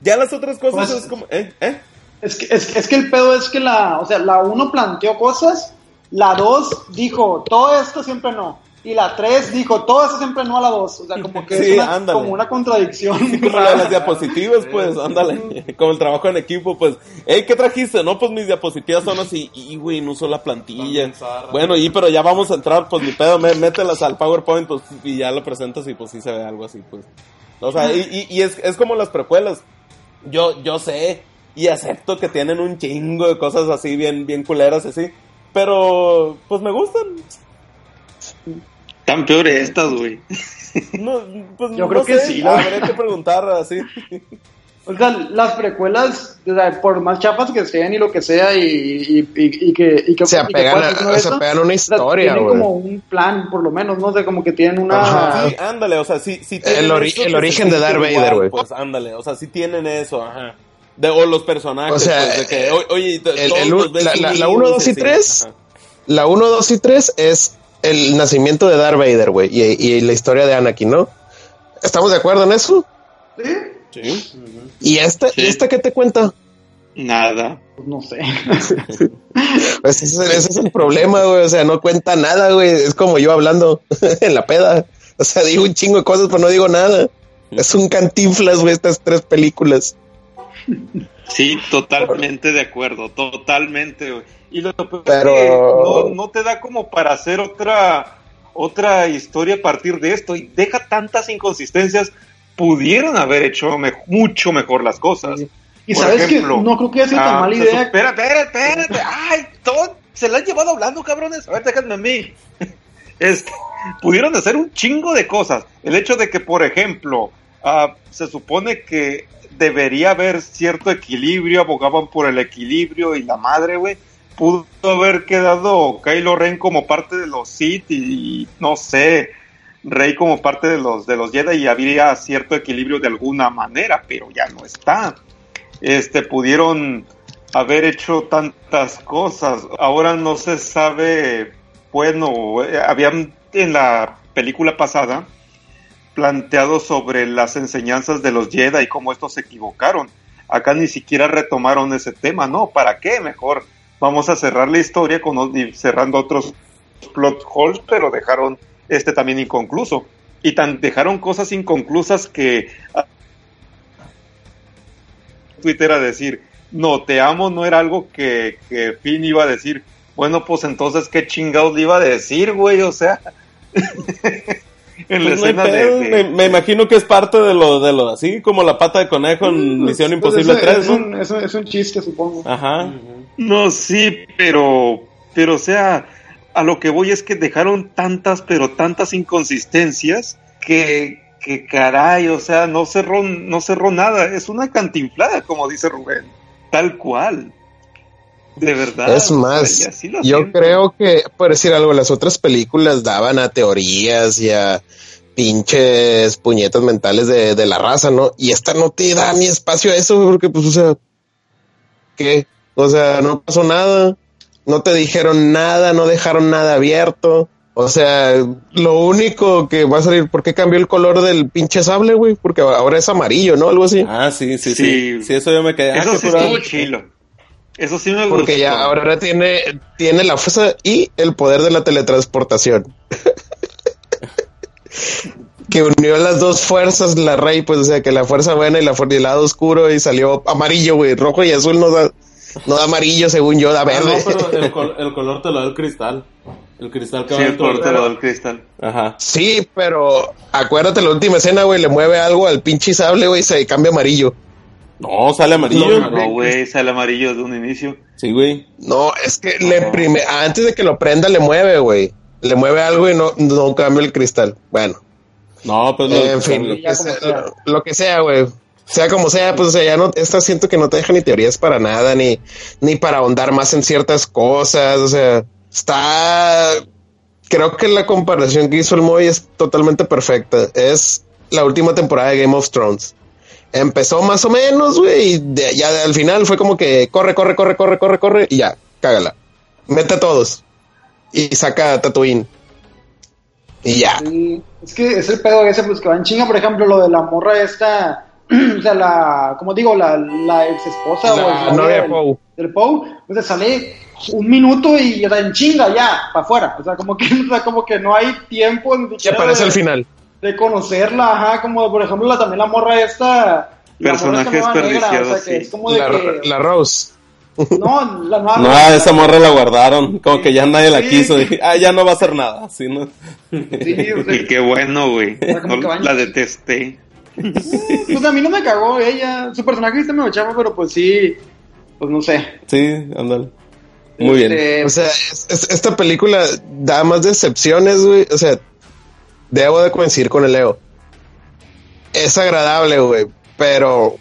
Ya las otras cosas Pues- es como, ¿eh? ¿eh? Es que, es, es que el pedo es que la, o sea, la 1 planteó cosas, la 2 dijo, todo esto siempre no. Y la 3 dijo, todo esto siempre no a la 2. O sea, como que Sí, es una, como una contradicción. Como la de las diapositivas, pues, ándale. Como el trabajo en equipo, pues. Ey, ¿qué trajiste? No, pues mis diapositivas son así. Y, güey, no uso la plantilla. Bueno, y pero ya vamos a entrar, pues ni pedo, mé- mételas al PowerPoint, pues, y ya lo presentas y pues sí se ve algo así, pues. O sea, y, y, y es, es como las precuelas. Yo, yo sé y acepto que tienen un chingo de cosas así bien, bien culeras así. Pero, pues me gustan. Tan peor estas, güey. No, pues, Yo no creo que sé, sí, la Habría que preguntar así. O sea, las precuelas, o sea, por más chapas que sean y lo que sea, y, y, y, y que, y que Se y que apegan a- se apegan a una o sea, historia, Tienen güey. como un plan, por lo menos, ¿no? O sea, como que tienen una... Ajá. Sí, ándale, o sea, sí, sí El tienen ori- esto el que origen de Darth Vader, güey. Pues ándale, o sea, sí tienen eso, ajá. De, o los personajes, O sea, pues, de que, o- oye, el- el- los la- la- la unidos uno, dos y así, tres. ajá. La 1, 2 y 3 es el nacimiento de Darth Vader, güey, y, y la historia de Anakin, ¿no? ¿Estamos de acuerdo en eso? Sí. ¿Y esta, Sí. ¿y esta qué te cuenta? Nada. Pues no sé. Pues ese, ese es el problema, güey. O sea, no cuenta nada, güey. Es como yo hablando en la peda. O sea, digo un chingo de cosas, pero no digo nada. Es un cantinflas, güey, estas tres películas. Sí, totalmente de acuerdo, totalmente. güey. Y lo peor es Pero- que no, no te da como para hacer otra otra historia a partir de esto y deja tantas inconsistencias. Pudieron haber hecho me- mucho mejor las cosas. Y Por sabes ejemplo, que no creo que haya sido tan Ah, mala se idea. Espera, espera, espérate. Ay, todo se la han llevado hablando, cabrones. A ver, déjenme a mí. Este, pudieron hacer un chingo de cosas. El hecho de que, por ejemplo, ah, se supone que debería haber cierto equilibrio, abogaban por el equilibrio y la madre, güey. Pudo haber quedado Kylo Ren como parte de los Sith y, no sé, Rey como parte de los de los Jedi y habría cierto equilibrio de alguna manera, pero ya no está este pudieron haber hecho tantas cosas. Ahora no se sabe, bueno, eh, habían en la película pasada planteado sobre las enseñanzas de los Jedi y cómo estos se equivocaron. Acá ni siquiera retomaron ese tema, ¿no? ¿Para qué? Mejor vamos a cerrar la historia con cerrando otros plot holes, pero dejaron este también inconcluso. Y tan dejaron cosas inconclusas que Twitter a decir, no, te amo, no era algo que, que Finn iba a decir. Bueno, pues entonces, ¿qué chingados le iba a decir, güey? O sea, en la Pues no hay escena de... pedo, de- Me, me imagino que es parte de lo, de lo así, como la pata de conejo en Misión Pues Imposible eso 3, es, ¿no? es, es un chiste, supongo. Ajá. No, sí, pero, pero, o sea, a lo que voy es que dejaron tantas, pero tantas inconsistencias que, que caray, o sea, no cerró, no cerró nada. Es una cantinflada, como dice Rubén. Tal cual. De verdad. Es más, yo siento. creo que, por decir algo, las otras películas daban a teorías y a pinches puñetas mentales de, de la raza, ¿no? Y esta no te da ni espacio a eso, güey, porque pues, o sea, ¿qué? O sea, no pasó nada, no te dijeron nada, no dejaron nada abierto. O sea, lo único que va a salir, ¿por qué cambió el color del pinche sable, güey? Porque ahora es amarillo, ¿no? Algo así. Ah, sí, sí, sí. Sí. Sí, eso yo me quedé. Ah, Eso sí estuvo chilo. Eso sí me gustó. Porque ya ahora tiene, tiene la fuerza y el poder de la teletransportación. que unió las dos fuerzas, la Rey, pues, o sea, que la fuerza buena y la fuerza del lado oscuro y salió amarillo, güey. Rojo y azul no da, no da amarillo, según yo, da Ah, no, verde. pero el, col- el color te lo da el cristal. El cristal que Sí, va el dentro del- portero del cristal. Ajá. Sí, pero acuérdate la última escena, güey, le mueve algo al pinche sable, güey, y se cambia amarillo. No, sale amarillo. No, no, güey, sale amarillo de un inicio. Sí, güey. No, es que le prime, antes de que lo prenda, le mueve, güey. Le mueve algo y no, no cambia el cristal. Bueno. No, pues no. en fin, lo ya que, como sea, sea. lo que sea, güey. Sea como sea, pues o sea, ya no, esta siento que no te deja ni teorías para nada, ni, ni para ahondar más en ciertas cosas. O sea, está. Creo que la comparación que hizo el Moy es totalmente perfecta. Es la última temporada de Game of Thrones. Empezó más o menos, güey, y de- ya al final fue como que corre, corre, corre, corre, corre, corre, y ya, cágala. Mete a todos. Y saca a Tatooine. Y ya. Sí, es que es el pedo ese, pues que va en chinga, por ejemplo, lo de la morra esta, o sea, la, como digo, la, la ex esposa La o novia de del, Poe. del Poe, o sea, sale un minuto y o sea, en chinga ya, para afuera, o sea, como que, o sea, como que no hay tiempo ni siquiera aparece al final. De conocerla, ajá, como por ejemplo la, también la morra esta, Personaje negra, o sea, desperdiciado, que sí. es como de La, que, la Rose. no, la nueva No, esa morra la guardaron. Como que ya nadie la Sí. quiso. Y, ah, ya no va a hacer nada. Sí, o sea, Y qué bueno, güey. No, la detesté. pues a mí no me cagó ella, su personaje está medio chafa, pero pues sí, pues no sé. Sí, ándale. Muy bien. Este, O sea, es- es- esta película da más decepciones, güey. O sea, debo de coincidir con el Leo. Es agradable, güey, pero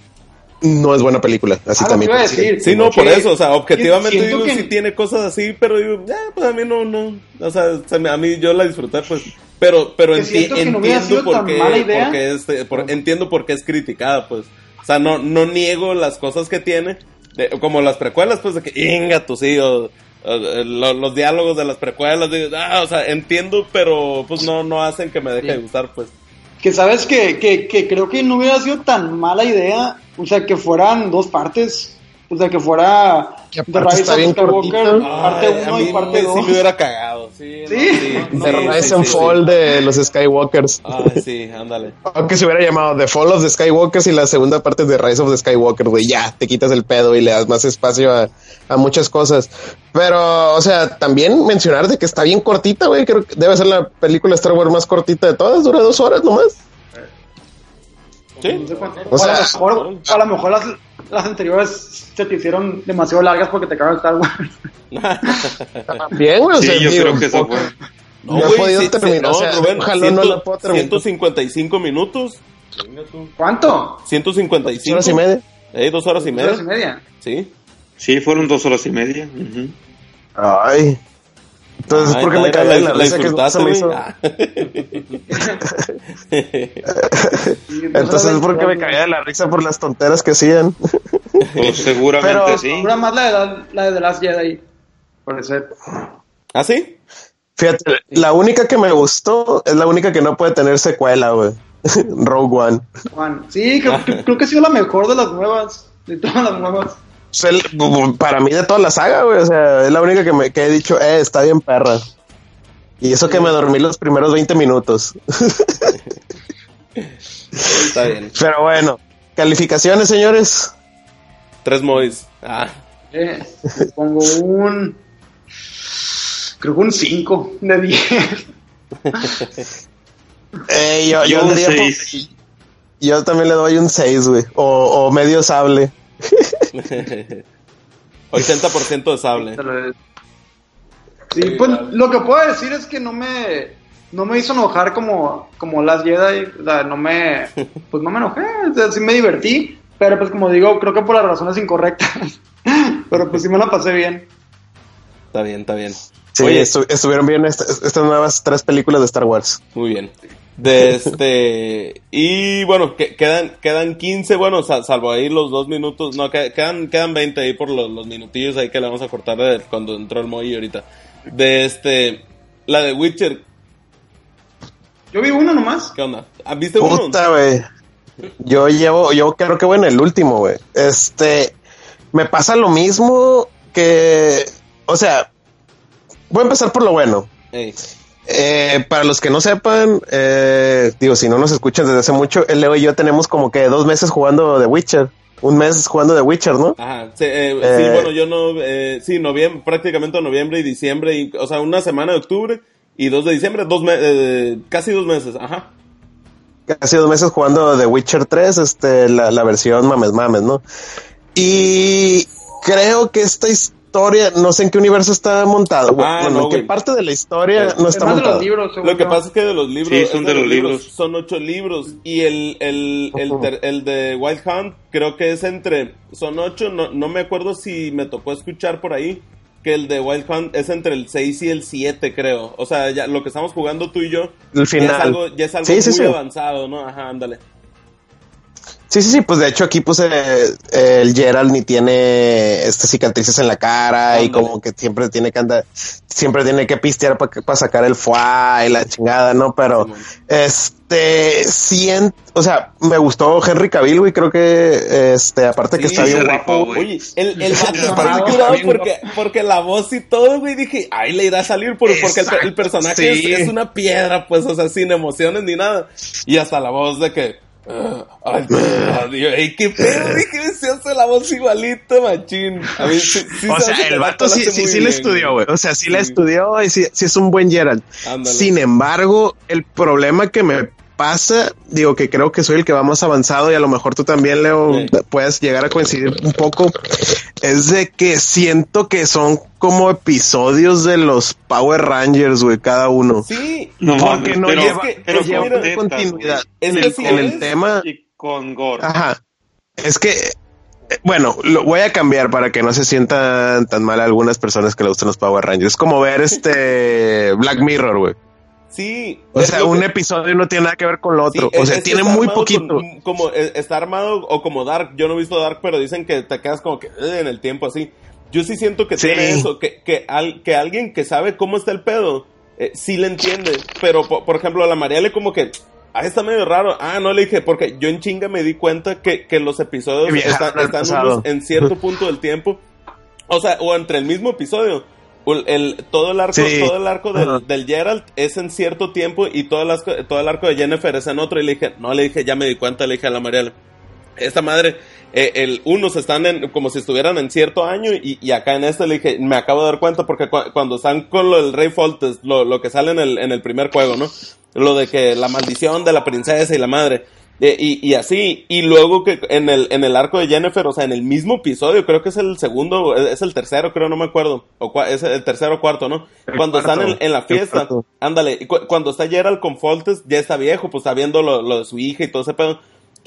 no es buena película. Así Ah, también. decir. Sí, no, por eso, o sea, objetivamente digo, que- sí tiene cosas así, pero digo, ya, pues a mí no, no, o sea, a mí yo la disfruté, pues, pero, pero enti- siento que no hubiera entiendo sido por tan qué, mala idea. por qué este- por- entiendo por qué es criticada, pues, o sea, no, no niego las cosas que tiene, de- como las precuelas, pues, de que, inga, tú sí, o, eh, lo- los diálogos de las precuelas, ah, o sea, entiendo, pero, pues, no, no hacen que me deje de gustar, pues. Que sabes que, que, que creo que no hubiera sido tan mala idea, o sea, que fueran dos partes, o sea, que fuera The Rise está of bien Skywalker, parte Ay, a 1 mí y parte me- 2. Sí me hubiera cagado, sí. no, ¿Sí? The Rise sí, and sí, Fall sí. de los Skywalkers. Sí, ándale. Aunque se hubiera llamado The Fall of the Skywalkers y la segunda parte de Rise of the Skywalker, güey, ya, te quitas el pedo y le das más espacio a, a muchas cosas. Pero, o sea, también mencionar de que está bien cortita, güey, creo que debe ser la película Star Wars más cortita de todas, dura dos horas nomás. Sí. O O, a lo sea, mejor, a lo mejor las, las anteriores se te hicieron demasiado largas porque te cagas Star Wars. Bien, güey, o Sí, sea, yo digo, creo que eso fue. No he podido terminar, o sea, ojalá no la pueda terminar. 155 minutos. ¿Cuánto? 155. horas y media. Eh, dos horas y ¿Dos horas media. y media? Sí. Sí, fueron dos horas y media. Ay. Entonces, Ay, ¿por qué me la- caí de la la risa que se me hizo? Ah. Entonces, es porque me caía de la risa por las tonteras que hacían. Pues seguramente Pero- sí. Dura más la de, la, la de The Last Jedi. Por eso. ¿Ah, sí? Fíjate, la única que me gustó es la única que no puede tener secuela, güey. Rogue One. Juan. Sí, creo, que- creo que ha sido la mejor de las nuevas. De todas las nuevas. El- para mí de toda la saga, güey. O sea, es la única que, me, que he dicho, eh, está bien perra. Y eso que me dormí los primeros 20 minutos. Está bien. Pero bueno, calificaciones, señores. Tres mois. Ah. Eh, le pongo un. Creo que un 5 de 10. Eh, yo, yo, Yo un por- yo también le doy un 6, güey. O, o medio sable. 80% de sable. Sí, pues lo que puedo decir es que no me no me hizo enojar como como las Jedi, o sea, no me pues no me enojé, o sea, sí me divertí, pero pues como digo, creo que por las razones incorrectas. pero pues sí me la pasé bien. Está bien, está bien. Sí, Oye, estu- estuvieron bien esta- estas nuevas tres películas de Star Wars. Muy bien. De este. Y bueno, que, quedan, quedan 15, bueno, sa- salvo ahí los dos minutos. No, que- quedan, quedan 20 ahí por los, los minutillos ahí que le vamos a cortar de cuando entró el Moy ahorita. De este. La de Witcher, Yo vi uno nomás. ¿qué onda? ¿Ah, ¿Viste uno? Puta, güey. Yo llevo, yo creo que voy en el último, güey. Este, me pasa lo mismo que, o sea, voy a empezar por lo bueno. Ey, Eh, para los que no sepan, eh, digo, si no nos escuchan desde hace mucho, el Leo y yo tenemos como que dos meses jugando The Witcher. Un mes jugando The Witcher, ¿no? Ajá, sí, eh, sí, Eh. bueno, yo no, sí, noviembre, prácticamente noviembre y diciembre, y, o sea, una semana de octubre y dos de diciembre, dos me- eh, casi dos meses, ajá. Casi dos meses jugando The Witcher 3, este, la, la versión mames mames, ¿no? Y creo que esta historia, no sé en qué universo está montado. Ah, bueno, no, en qué güey. parte de la historia no Es está montado. los libros, Lo que yo. pasa es que de los libros, Sí, son de los libros. son ocho libros y el, el, el, ter- el de Wild Hunt creo que es entre, son ocho, no, no me acuerdo si me tocó escuchar por ahí que el de Wild Hunt es entre el 6 y el 7 creo, o sea, ya lo que estamos jugando tú y yo El ya final. es algo, ya es algo Sí, sí, muy sí. avanzado, ¿no? Ajá, ándale. Sí, sí, sí, pues de hecho aquí pues eh, el Gerald ni tiene estas cicatrices en la cara y como que siempre tiene que andar, siempre tiene que pistear para sacar el foie y la chingada, ¿no? Pero este, siento, o sea, me gustó Henry Cavill, güey, creo que este, aparte que está bien guapo. Oye, el, el porque, porque la voz y todo, güey, dije, ay, le irá a salir por, porque el, personaje es, es una piedra, pues, o sea, sin emociones ni nada. Y hasta la voz de que Ay, Dios, qué pedo, dije, se hace la voz igualita, machín. A o sea, el vato sí, sí, sí le estudió, güey. O sea, sí, le estudió y sí, sí, es un buen Gerald. Sin embargo, el problema que me pasa, digo que creo que soy el que va más avanzado y a lo mejor tú también, Leo, puedes llegar a coincidir un poco, es de que siento que son como episodios de los Power Rangers, güey, cada uno. Sí, no, porque no lleva, pero lleva continuidad en, el, tema. Y con gore. Ajá. Es que eh, bueno, lo voy a cambiar para que no se sientan tan mal algunas personas que le gustan los Power Rangers. Es como ver este Black Mirror, güey. Sí. O sea, un episodio no tiene nada que ver con lo otro. o sea, tiene muy poquito. como eh, está armado o como Dark. Yo no he visto Dark, pero dicen que te quedas como que eh, en el tiempo así. Yo sí siento que tiene eso, que, que, que alguien que sabe cómo está el pedo, eh, sí le entiende. Pero, por, ejemplo, a la Mariale como que, ah, está medio raro. Ah, no le dije, porque yo en chinga me di cuenta que, que los episodios están, en cierto punto del tiempo. O sea, o entre el mismo episodio el, todo el arco, todo el arco del, Gerald es en cierto tiempo y todo el, todo el arco de Jennifer es en otro. Y le dije, no, le dije, ya me di cuenta, le dije a la Mariela, esta madre, eh, el unos están en, como si estuvieran en cierto año y, acá en este le dije, me acabo de dar cuenta porque cuando están con lo del Rey Foltes, lo, lo que sale en el, en el primer juego, ¿no? Lo de que la maldición de la princesa y la madre eh, y, y, así, y luego que en el, en el arco de Jennifer, o sea, en el mismo episodio, creo que es el segundo, es el tercero, creo, no me acuerdo, o es el tercero o cuarto, ¿no? cuando están en, la fiesta, ándale, cuando está Gerald con Foltes, ya está viejo, pues está viendo lo, lo de su hija y todo ese pedo.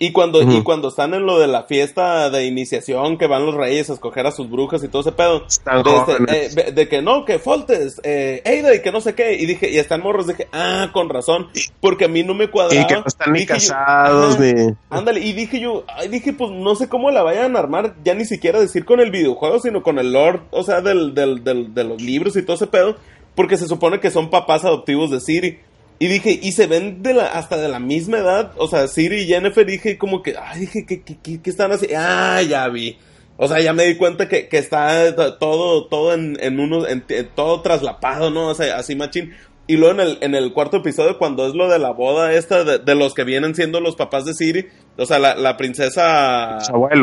Y cuando, y cuando están en lo de la fiesta de iniciación, que van los reyes a escoger a sus brujas y todo ese pedo, de, este, de, que no, que Foltes, eh, Eida y que no sé qué, y dije, y están morros, dije, ah, con razón, porque a mí no me cuadraba. Y que no están ni casados, ni... Ándale, y dije yo, ay, dije, pues no sé cómo la vayan a armar, ya ni siquiera decir con el videojuego, sino con el lord, o sea, del, del, del, de los libros y todo ese pedo, porque se supone que son papás adoptivos de Siri. Y dije, y se ven de la, hasta de la misma edad, o sea, Siri y Jennifer, dije como que, ay, dije, ¿qué, qué, qué, están haciendo? Ah, ya vi. O sea, ya me di cuenta que, que está todo, todo en, en uno, en, todo traslapado, ¿no? O sea, así machín. Y luego en el, en el cuarto episodio, cuando es lo de la boda esta, de, los que vienen siendo los papás de Siri, o sea, la, la princesa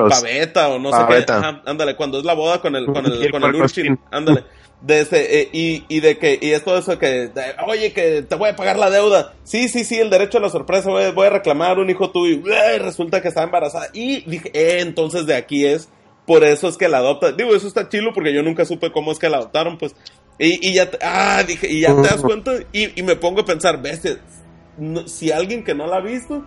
Paveta o no sé qué. ándale, cuando es la boda con el, con el, con el ándale de ese, eh, y, y de que, y es todo eso que, oye, que te voy a pagar la deuda. Sí, sí, sí, el derecho a la sorpresa, voy, voy a reclamar un hijo tuyo. Y resulta que está embarazada. Y dije, eh, entonces de aquí es, por eso es que la adopta. Digo, eso está chilo porque yo nunca supe cómo es que la adoptaron, pues. Y, y ya, ah, dije, y ya te das cuenta, y, y me pongo a pensar, ves, si alguien que no la ha visto,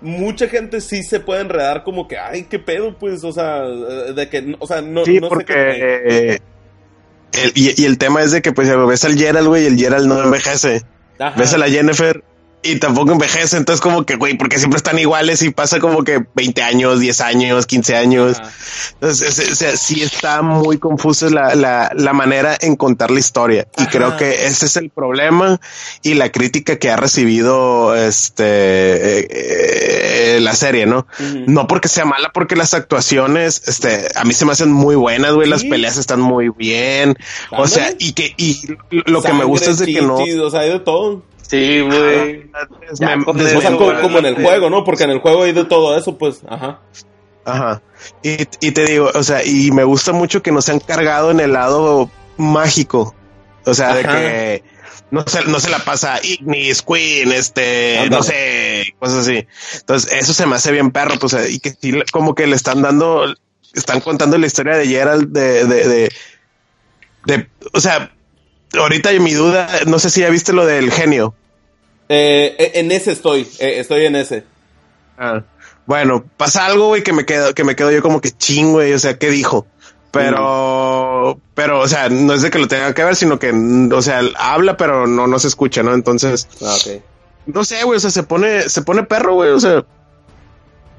mucha gente sí se puede enredar como que, ay, qué pedo, pues, o sea, de que, o sea, no, sí, porque, sé y, el tema es de que, pues, ves al Gerald, güey, y el Gerald no envejece. Ves a la Jennifer y tampoco envejece. Entonces, como que, güey, porque siempre están iguales y pasa como que 20 años, 10 años, 15 años. Entonces, o sea, sí está muy confusa la, la, la, manera en contar la historia. Y creo que ese es el problema y la crítica que ha recibido este eh, eh, la serie, ¿no? No porque sea mala, porque las actuaciones, este, a mí se me hacen muy buenas, güey. Las peleas están muy bien. O sea, y que, y lo que me gusta es de que no. O sea, hay de todo. Sí, güey. como, en el juego, ¿no? Porque en el juego hay de todo eso, pues, ajá. Ajá. Y, y te digo, o sea, y me gusta mucho que nos han cargado en el lado mágico. O sea, de que no se, no se la pasa Ignis, Queen, este, no sé, cosas así. Entonces, eso se me hace bien perro, pues, y que como que le están dando, están contando la historia de Gerald de, de, de, de o sea, ahorita mi duda, no sé si ya viste lo del genio. Eh, en ese estoy, eh, estoy en ese. Ah, bueno, pasa algo, güey, que me quedo, que me quedo yo como que ching, güey, o sea, ¿qué dijo? Pero, mm. pero, o sea, no es de que lo tenga que ver, sino que, o sea, habla, pero no, no se escucha, ¿no? Entonces, ah, okay. no sé, güey, o sea, se pone, se pone perro, güey, o sea,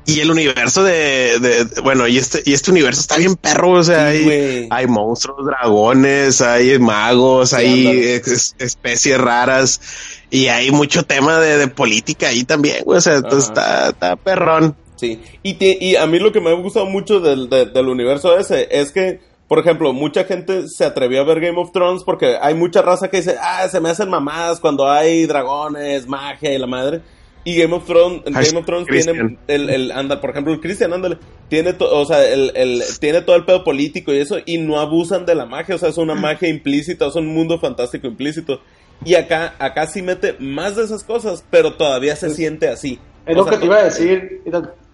y el universo de, de, bueno, y este, y este universo está bien perro, o sea, hay, hay, monstruos, dragones, hay magos, hay especies raras y hay mucho tema de, de política ahí también, güey, o sea, está, está perrón. Sí, y, y a mí lo que me ha gustado mucho del, del universo ese es que por ejemplo, mucha gente se atrevió a ver Game of Thrones porque hay mucha raza que dice, ah, se me hacen mamadas cuando hay dragones, magia y la madre. Y Game of Thrones, Game of Thrones tiene el, el anda, por ejemplo, el Christian, ándale, tiene o sea, el, el, tiene todo el pedo político y eso, y no abusan de la magia, o sea, es una magia implícita, es un mundo fantástico implícito. Y acá, acá sí mete más de esas cosas, pero todavía se siente así. Es lo que te iba a decir,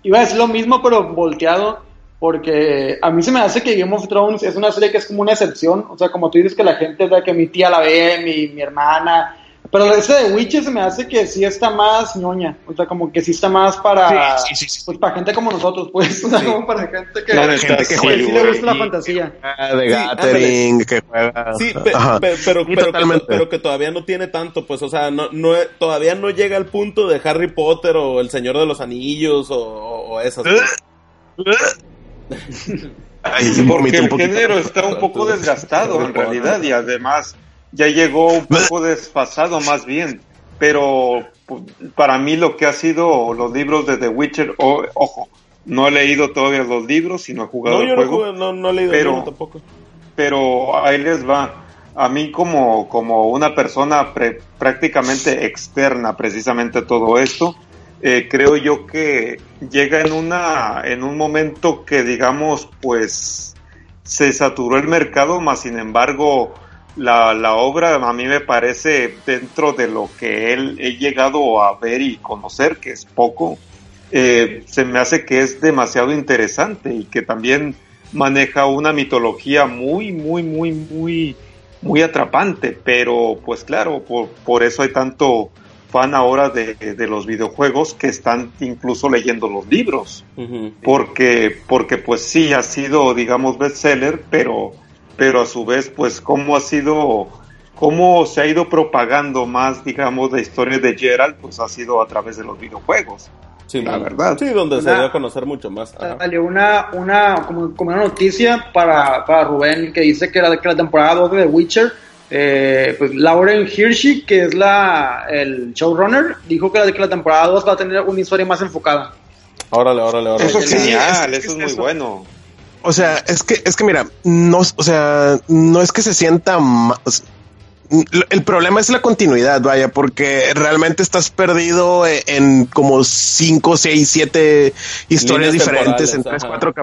iba a decir lo mismo, pero volteado porque a mí se me hace que Game of Thrones es una serie que es como una excepción, o sea, como tú dices que la gente es la que mi tía la ve, mi, mi hermana, pero ese de Witcher se me hace que sí está más ñoña, o sea, como que sí está más para, pues para gente como nosotros, pues, o sea, como para gente que, gente que juega, sí le gusta la fantasía. De gathering, que juega. Sí, pero, pero, pero, pero, que todavía no tiene tanto, pues, o sea, no, no, todavía no llega al punto de Harry Potter o El Señor de los Anillos o, o esas. Porque el género está un poco desgastado en realidad y además ya llegó un poco desfasado más bien. Pero para mí lo que ha sido los libros de The Witcher, ojo, no he leído todavía los libros, sino he jugado el juego. No, he leído pero, tampoco. Pero ahí les va. A mí como, como una persona prácticamente externa precisamente todo esto, eh, creo yo que llega en una en un momento que digamos pues se saturó el mercado más sin embargo la, la obra a mí me parece dentro de lo que él he llegado a ver y conocer que es poco eh, se me hace que es demasiado interesante y que también maneja una mitología muy muy muy muy muy atrapante pero pues claro por, por eso hay tanto fan ahora de, de, los videojuegos que están incluso leyendo los libros. Porque, porque pues sí ha sido, digamos, bestseller, pero, pero a su vez, pues cómo ha sido, cómo se ha ido propagando más, digamos, la historia de Gerald, pues ha sido a través de los videojuegos. Sí, la verdad. Sí, donde se dio a conocer mucho más. Salió una, una, como, como, una noticia para, para Rubén que dice que la, que la temporada 2 de The Witcher eh, pues Lauren Hirschi, que es la el showrunner, dijo que la, que la temporada 2 va a tener una historia más enfocada. Órale, órale, órale. Eso es genial, eso es muy bueno. O sea, es que, es que mira, no, o sea, no es que se sienta más. El problema es la continuidad, vaya, porque realmente estás perdido en como 5, 6, 7 historias diferentes en 3, 4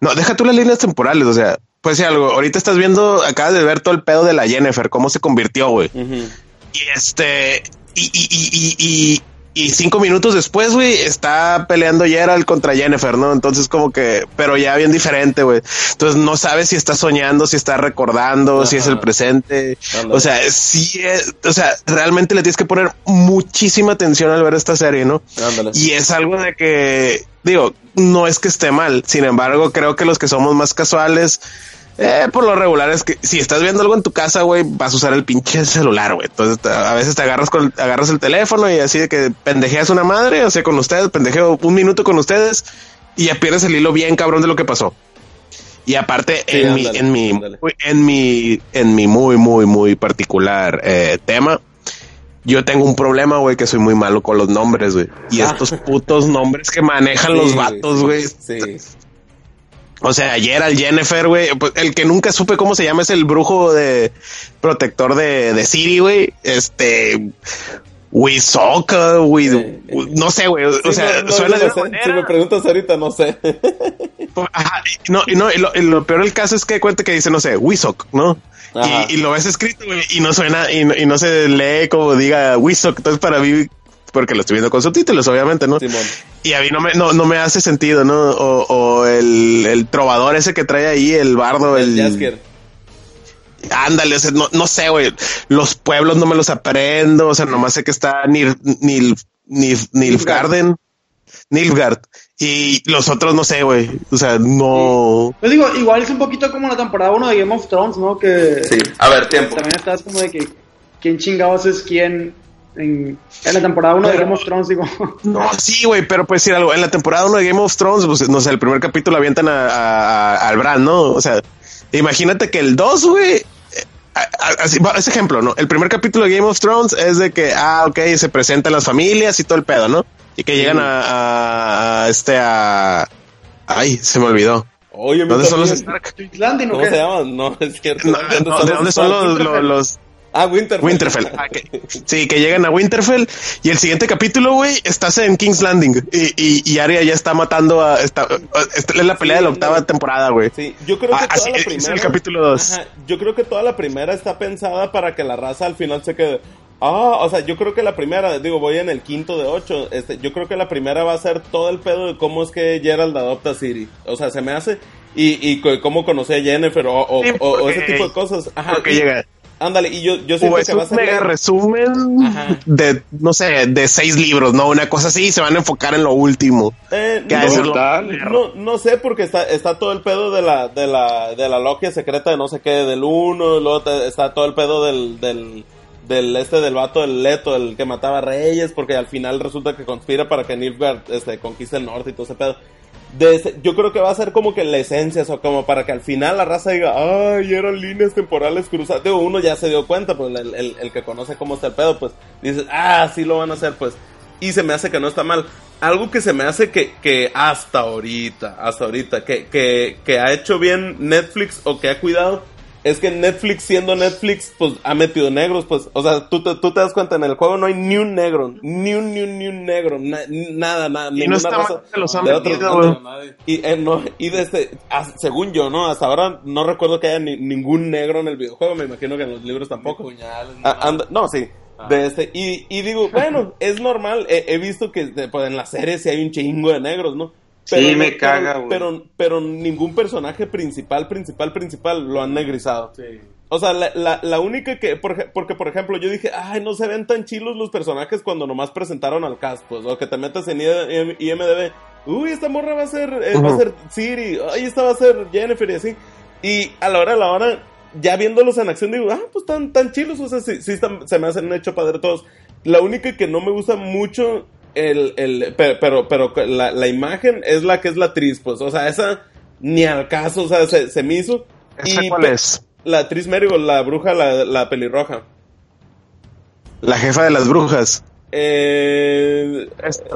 No, deja tú las líneas temporales, o sea, pues sí, algo. Ahorita estás viendo, acabas de ver todo el pedo de la Jennifer, cómo se convirtió, güey. Y este, y, y, y, y, y cinco minutos después, güey, está peleando Gerald contra Jennifer, ¿no? Entonces, como que, pero ya bien diferente, güey. Entonces, no sabes si está soñando, si está recordando, si es el presente. O sea, sí, o sea, realmente le tienes que poner muchísima atención al ver esta serie, ¿no? Y es algo de que, digo, no es que esté mal. Sin embargo, creo que los que somos más casuales, eh, por lo regular es que si estás viendo algo en tu casa, güey, vas a usar el pinche celular, güey. Entonces a veces te agarras con, agarras el teléfono y así de que pendejeas una madre, o sea, con ustedes, pendejeo un minuto con ustedes y ya pierdes el hilo bien cabrón de lo que pasó. Y aparte, en, mi, en mi, en mi, en mi muy, muy, muy particular eh, tema, yo tengo un problema, güey, que soy muy malo con los nombres, güey. Y ah. estos putos nombres que manejan los vatos, güey. Sí. O sea, ayer al Jennifer, güey, pues, el que nunca supe cómo se llama es el brujo de protector de, de Siri, güey. Este, Wisoka, güey, no sé, güey, o sea, suena de Si me preguntas ahorita, no sé. Ajá, no, y no, y lo, lo, peor del caso es que cuenta que dice, no sé, Wisok, ¿no? Y, y, lo ves escrito, güey, y no suena, y, y, no se lee como diga Wisok, entonces para mí porque lo estoy viendo con subtítulos, obviamente, ¿no? Y a mí no me, no, no me hace sentido, ¿no? O, o el, el, trovador ese que trae ahí, el bardo, el... el... Ándale, o sea, no, no sé, güey. Los pueblos no me los aprendo, o sea, nomás sé que está Nil, Nil, Nil, Nilfgaarden, Nilfgaard. Y los otros no sé, güey. O sea, no. Pues digo, igual es un poquito como la temporada 1 de Game of Thrones, ¿no? Que. Sí, a ver, tiempo. También estás como de que. ¿Quién chingados es quién en, en la temporada 1 de Game of Thrones, digo. No, sí, güey, pero pues decir algo. En la temporada 1 de Game of Thrones, pues, no sé, el primer capítulo avientan a, a- a- al Bran, ¿no? O sea, imagínate que el 2, güey. eh, Así, ese ejemplo, ¿no? El primer capítulo de Game of Thrones es de que, ah, ok, se presentan las familias y todo el pedo, ¿no? Y que llegan a, a- a este, a... Ay, se me olvidó. Oye, ¿Dónde son los. Stark? King's Landing, ¿o ¿Cómo se llaman? No, es cierto. No, no, ¿De dónde son los, los, los- Ah, Winterfell. Winterfell. Ah, que- sí, que llegan a Winterfell y el siguiente capítulo, güey, estás en King's Landing y, y, y Arya ya está matando a... Está, esta es la pelea de la octava temporada, güey. Sí, yo creo que Ah, toda así la es, primera. el capítulo dos. Ajá, yo creo que toda la primera está pensada para que la raza al final se quede. Ah, o sea, yo creo que la primera, digo, voy en el quinto de ocho. Este, yo creo que la primera va a ser todo el pedo de cómo es que Gerald adopta a Siri. O sea, se me hace. Y, y cómo conocí a Jennifer o, o, Sí, ese tipo de cosas. Ajá. Porque y- llega. Ándale, y yo, yo siento O es que va a un resumen Ajá. de, no sé, de seis libros, ¿no? Una cosa así, y se van a enfocar en lo último. Eh, Que ha de no, no, no sé, porque está, está todo el pedo de la, de la, de la logia secreta de no sé qué, del uno, luego te- está todo el pedo del, del, del este del vato del Leto, el que mataba reyes, porque al final resulta que conspira para que Nilfgaard este, conquiste el norte y todo ese pedo. Yo creo que va a ser como que la esencia, o como para que al final la raza diga, ay, eran líneas temporales cruzadas. Uno ya se dio cuenta, pues el, que conoce cómo está el pedo, pues dices, ah, sí lo van a hacer, pues. Y se me hace que no está mal. Algo que se me hace que, que hasta ahorita, hasta ahorita, que, que ha hecho bien Netflix o que ha cuidado, es que Netflix siendo Netflix, pues ha metido negros, pues, o sea, tú te, tú te das cuenta, en el juego no hay ni un negro, ni un, ni un, ni un negro, na- nada, nada, Y ninguna no raza los han de otros- metido. Nadie. y, eh, no, y desde, ah, según yo, ¿no? Hasta ahora no recuerdo que haya ni- ningún negro en el videojuego, me imagino que en los libros tampoco. Puñales, Ah, no, sí. De este, y, y digo, bueno, es normal. He, he visto que pues, en la serie sí hay un chingo de negros, ¿no? Sí, no- me caga, güey. Pero, pero ningún personaje principal, principal, principal lo han negrizado. Sí. O sea, la, la, la única que, por porque por ejemplo, yo dije, ay, no se ven tan chilos los personajes cuando nomás presentaron al cast, pues, o que te metas en IM- IMDB, uy, esta morra va a ser, eh, va a ser Siri, ay, esta va a ser Jennifer y así. Y a la hora de la hora, ya viéndolos en acción, digo, ah, pues tan, tan chilos, o sea, sí, sí están- se me hacen hecho padre todos. La única que no me gusta mucho, el, el, pe- pero, pero, la, la imagen es la que es la actriz, pues, o sea, esa ni al caso, o sea, se, se me hizo. ¿Esa Y cuál es? La actriz la bruja, la, la pelirroja. La jefa de las brujas. Eh,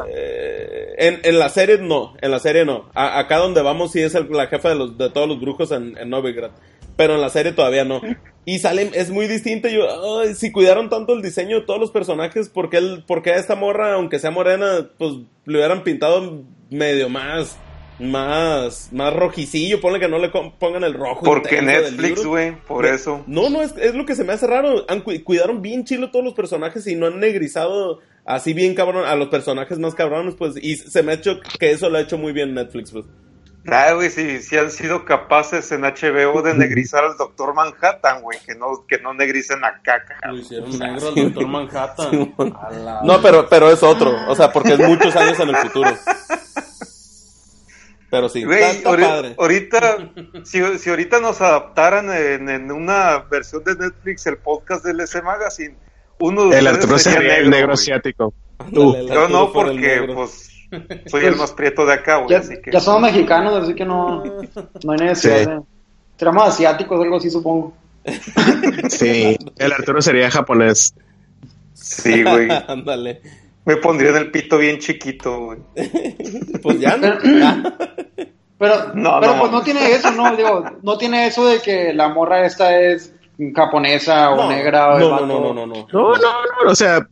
eh, en, en la serie no, en la serie no. A- acá donde vamos sí es el- la jefa de, los, de todos los brujos en, en Novigrad. Pero en la serie todavía no. Y sale, es muy distinto. Yo, si cuidaron tanto el diseño de todos los personajes, ¿por qué, el, por qué a esta morra, aunque sea morena, pues le hubieran pintado medio más, más, más rojicillo? Ponle que no le pongan el rojo. Porque Netflix, güey, por eso. No, no, es, es lo que se me hace raro. Han cu- cuidaron bien chilo todos los personajes y no han negrizado así bien cabrón a los personajes más cabrones, pues. Y se me ha hecho que eso lo ha hecho muy bien Netflix, pues. Ah, güey, si, si han sido capaces en HBO de negrizar al Doctor Manhattan, güey, que no, que no negricen a caca. Lo hicieron negro al Doctor Manhattan. No, pero, pero es otro. O sea, porque es muchos años en el futuro. Pero sí, Güey, está, está ahori- padre. ahorita, si, si ahorita nos adaptaran en, en una versión de Netflix el podcast del S Magazine, uno de El Arturo sería el negro güey. asiático. Ándale, el Yo no, porque negro. pues soy el más prieto de acá, güey, Ya, así que... ya somos mexicanos, así que no, no hay necesidad Sí. de... Seremos asiáticos o algo así, supongo. Sí, el Arturo sería japonés. Sí, güey. Ándale. Me pondría en el pito bien chiquito, güey. Pues ya no. Pero, No, pero no. pues no tiene eso, ¿no? Digo, no tiene eso de que la morra esta es japonesa o No, negra o no, no, no, no, no, no. No, no, no, o sea,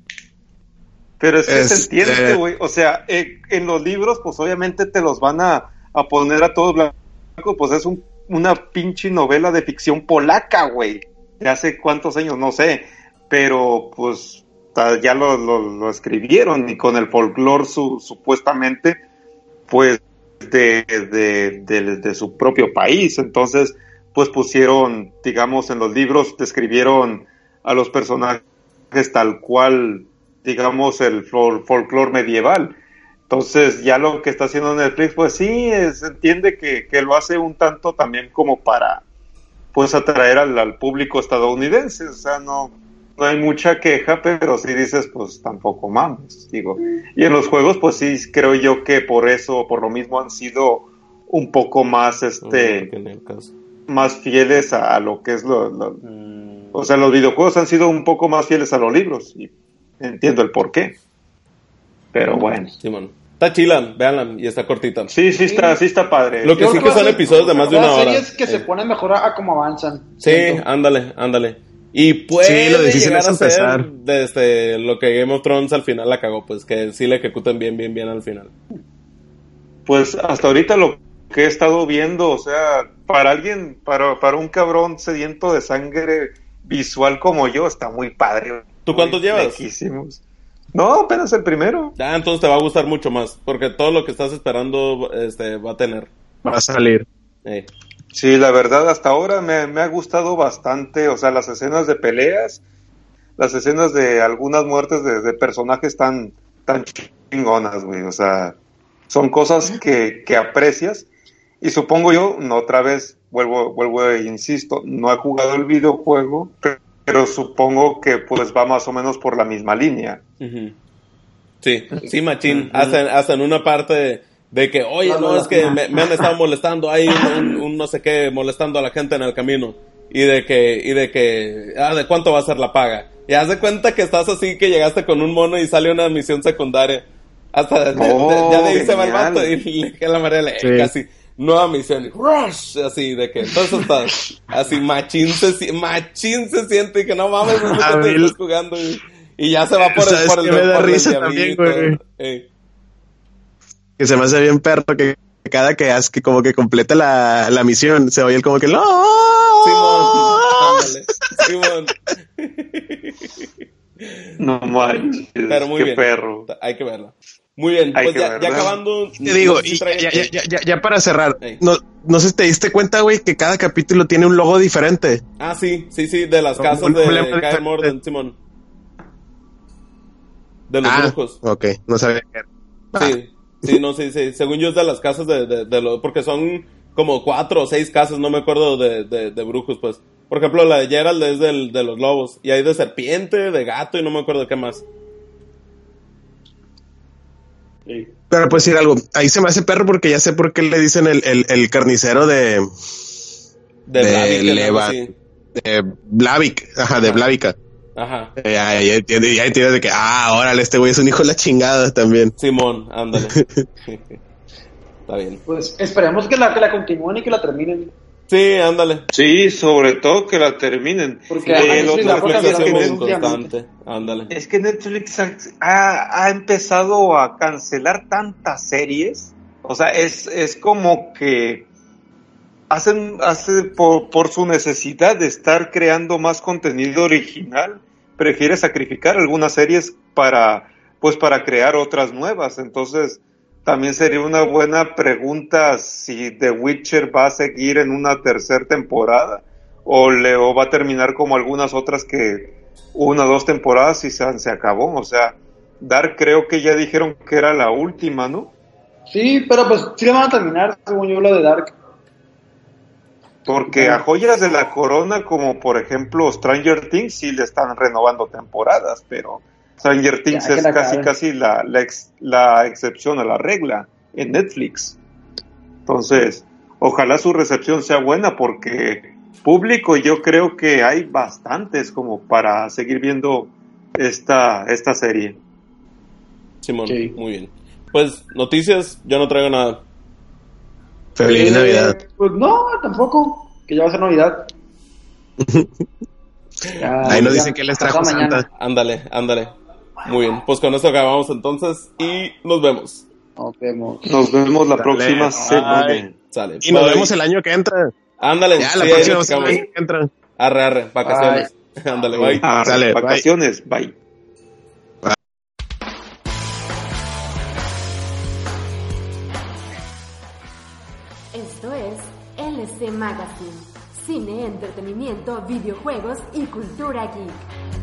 Pero es que se Este- entiende, güey. O sea, eh, en los libros, pues obviamente te los van a, a poner a todos blancos. Pues es un- una pinche novela de ficción polaca, güey. De hace cuántos años, no sé. Pero pues ya lo, escribieron y con el folclore su- supuestamente, pues de, de, su propio país. Entonces, pues pusieron, digamos, en los libros describieron a los personajes tal cual, digamos, el fol- folclore medieval. Entonces, ya lo que está haciendo Netflix, pues sí, se entiende que, que lo hace un tanto también como para, pues, atraer al público estadounidense. O sea, no, no hay mucha queja, pero si dices, pues tampoco mames, digo. Y en los juegos, pues sí, creo yo que por eso, por lo mismo han sido un poco más, este, más fieles a, lo que es lo, mm. o sea, los videojuegos han sido un poco más fieles a los libros y entiendo el por qué. Pero bueno. Simón. Está chila, véanla y está cortita. Sí, sí está, sí está padre. Lo que sí que son episodios de más de una hora. series que se ponen mejor a, cómo avanzan. Sí, ándale, ándale. Y puede lo llegar a ser desde lo que Game of Thrones al final la cagó, pues que sí le ejecuten bien, bien, bien al final. Pues hasta ahorita lo que he estado viendo, o sea, para alguien, para, para un cabrón sediento de sangre visual como yo, está muy padre. ¿Tú cuántos llevas? Lejísimos. No, apenas el primero. Ya, entonces te va a gustar mucho más, porque todo lo que estás esperando este, va a tener. Va a salir. Sí, la verdad, hasta ahora me, ha gustado bastante, o sea, las escenas de peleas, las escenas de algunas muertes de, personajes tan, tan chingonas, güey, o sea, son cosas que, que aprecias. Y supongo yo, no, otra vez, vuelvo, vuelvo e insisto, no he jugado el videojuego, pero pero supongo que pues va más o menos por la misma línea. Sí, sí, machín. hasta, en una parte de, que, oye, no, es que me, han estado molestando, hay un, no sé qué, molestando a la gente en el camino. Y de que, y de que, ah, ¿de cuánto va a ser la paga? Y haz de cuenta que estás así, que llegaste con un mono y sale una misión secundaria. Hasta, ya de ahí se va el vato y le la marea casi nueva misión, rush, así de que entonces está así machín se, machín se siente que no mames, no te estás jugando y, ya se va por el por el, me da risa también, güey. Que se me hace bien perro que cada que hace que como que completa la, la misión se oye el como que no Simón, no manches, Pero muy qué perro. Hay que verlo. Muy bien, pues ya, acabando. Te digo, ya, para cerrar, no, no sé si te diste cuenta, güey, que cada capítulo tiene un logo diferente. Ah, sí, sí, sí, de las casas de Kyle Morden, Simón. De los ah, brujos. Ok, no sabía qué Sí, sí, no, sí, sí. Según yo es de las casas de, de, los. Porque son como cuatro o seis casas, no me acuerdo de, de, brujos, pues. Por ejemplo, la de Gerald es del, de los lobos. Y hay de serpiente, de gato y no me acuerdo de qué más. Pero pues decir algo, ahí se me hace perro porque ya sé por qué le dicen el, el, carnicero de... De, de De Blavik, ajá, de Blavica. Ajá. Eh, ya, ya, ya, entiendes de que, ah, órale, este güey es un hijo de la chingada también. Simón, ándale. Está bien. Pues esperemos que la, que la continúen y que la terminen. Sí, ándale. Sí, sobre todo que la terminen. Porque es, que ándale. es que Netflix ha, ha, empezado a cancelar tantas series. O sea, es, es como que hacen, hace por, por su necesidad de estar creando más contenido original, prefiere sacrificar algunas series para, pues para crear otras nuevas. Entonces, también sería una buena pregunta si The Witcher va a seguir en una tercera temporada o, le, va a terminar como algunas otras que una o dos temporadas y se, se acabó. O sea, Dark creo que ya dijeron que era la última, ¿no? Sí, pero pues sí van a terminar, según yo, lo de Dark. Porque a joyas de la corona, como por ejemplo Stranger Things, sí le están renovando temporadas, pero Stranger Things es casi casi la, la, excepción a la regla en Netflix. Entonces, ojalá su recepción sea buena porque público yo creo que hay bastantes como para seguir viendo esta, esta serie. Simón, muy bien. Pues noticias, yo no traigo nada. Feliz Navidad. Pues no, tampoco, que ya va a ser Navidad. Ahí nos dicen que les trajo Santa. Ándale, ándale. Muy bien, pues con esto acabamos entonces y nos vemos. Nos vemos. Nos vemos la próxima semana. Sale. Y nos vemos el año que entra. Ándale, ya, la próxima semana que entra. Arre, arre, vacaciones. Ándale, bye. Vacaciones, bye. Magazine. Cine, entretenimiento, videojuegos y cultura geek.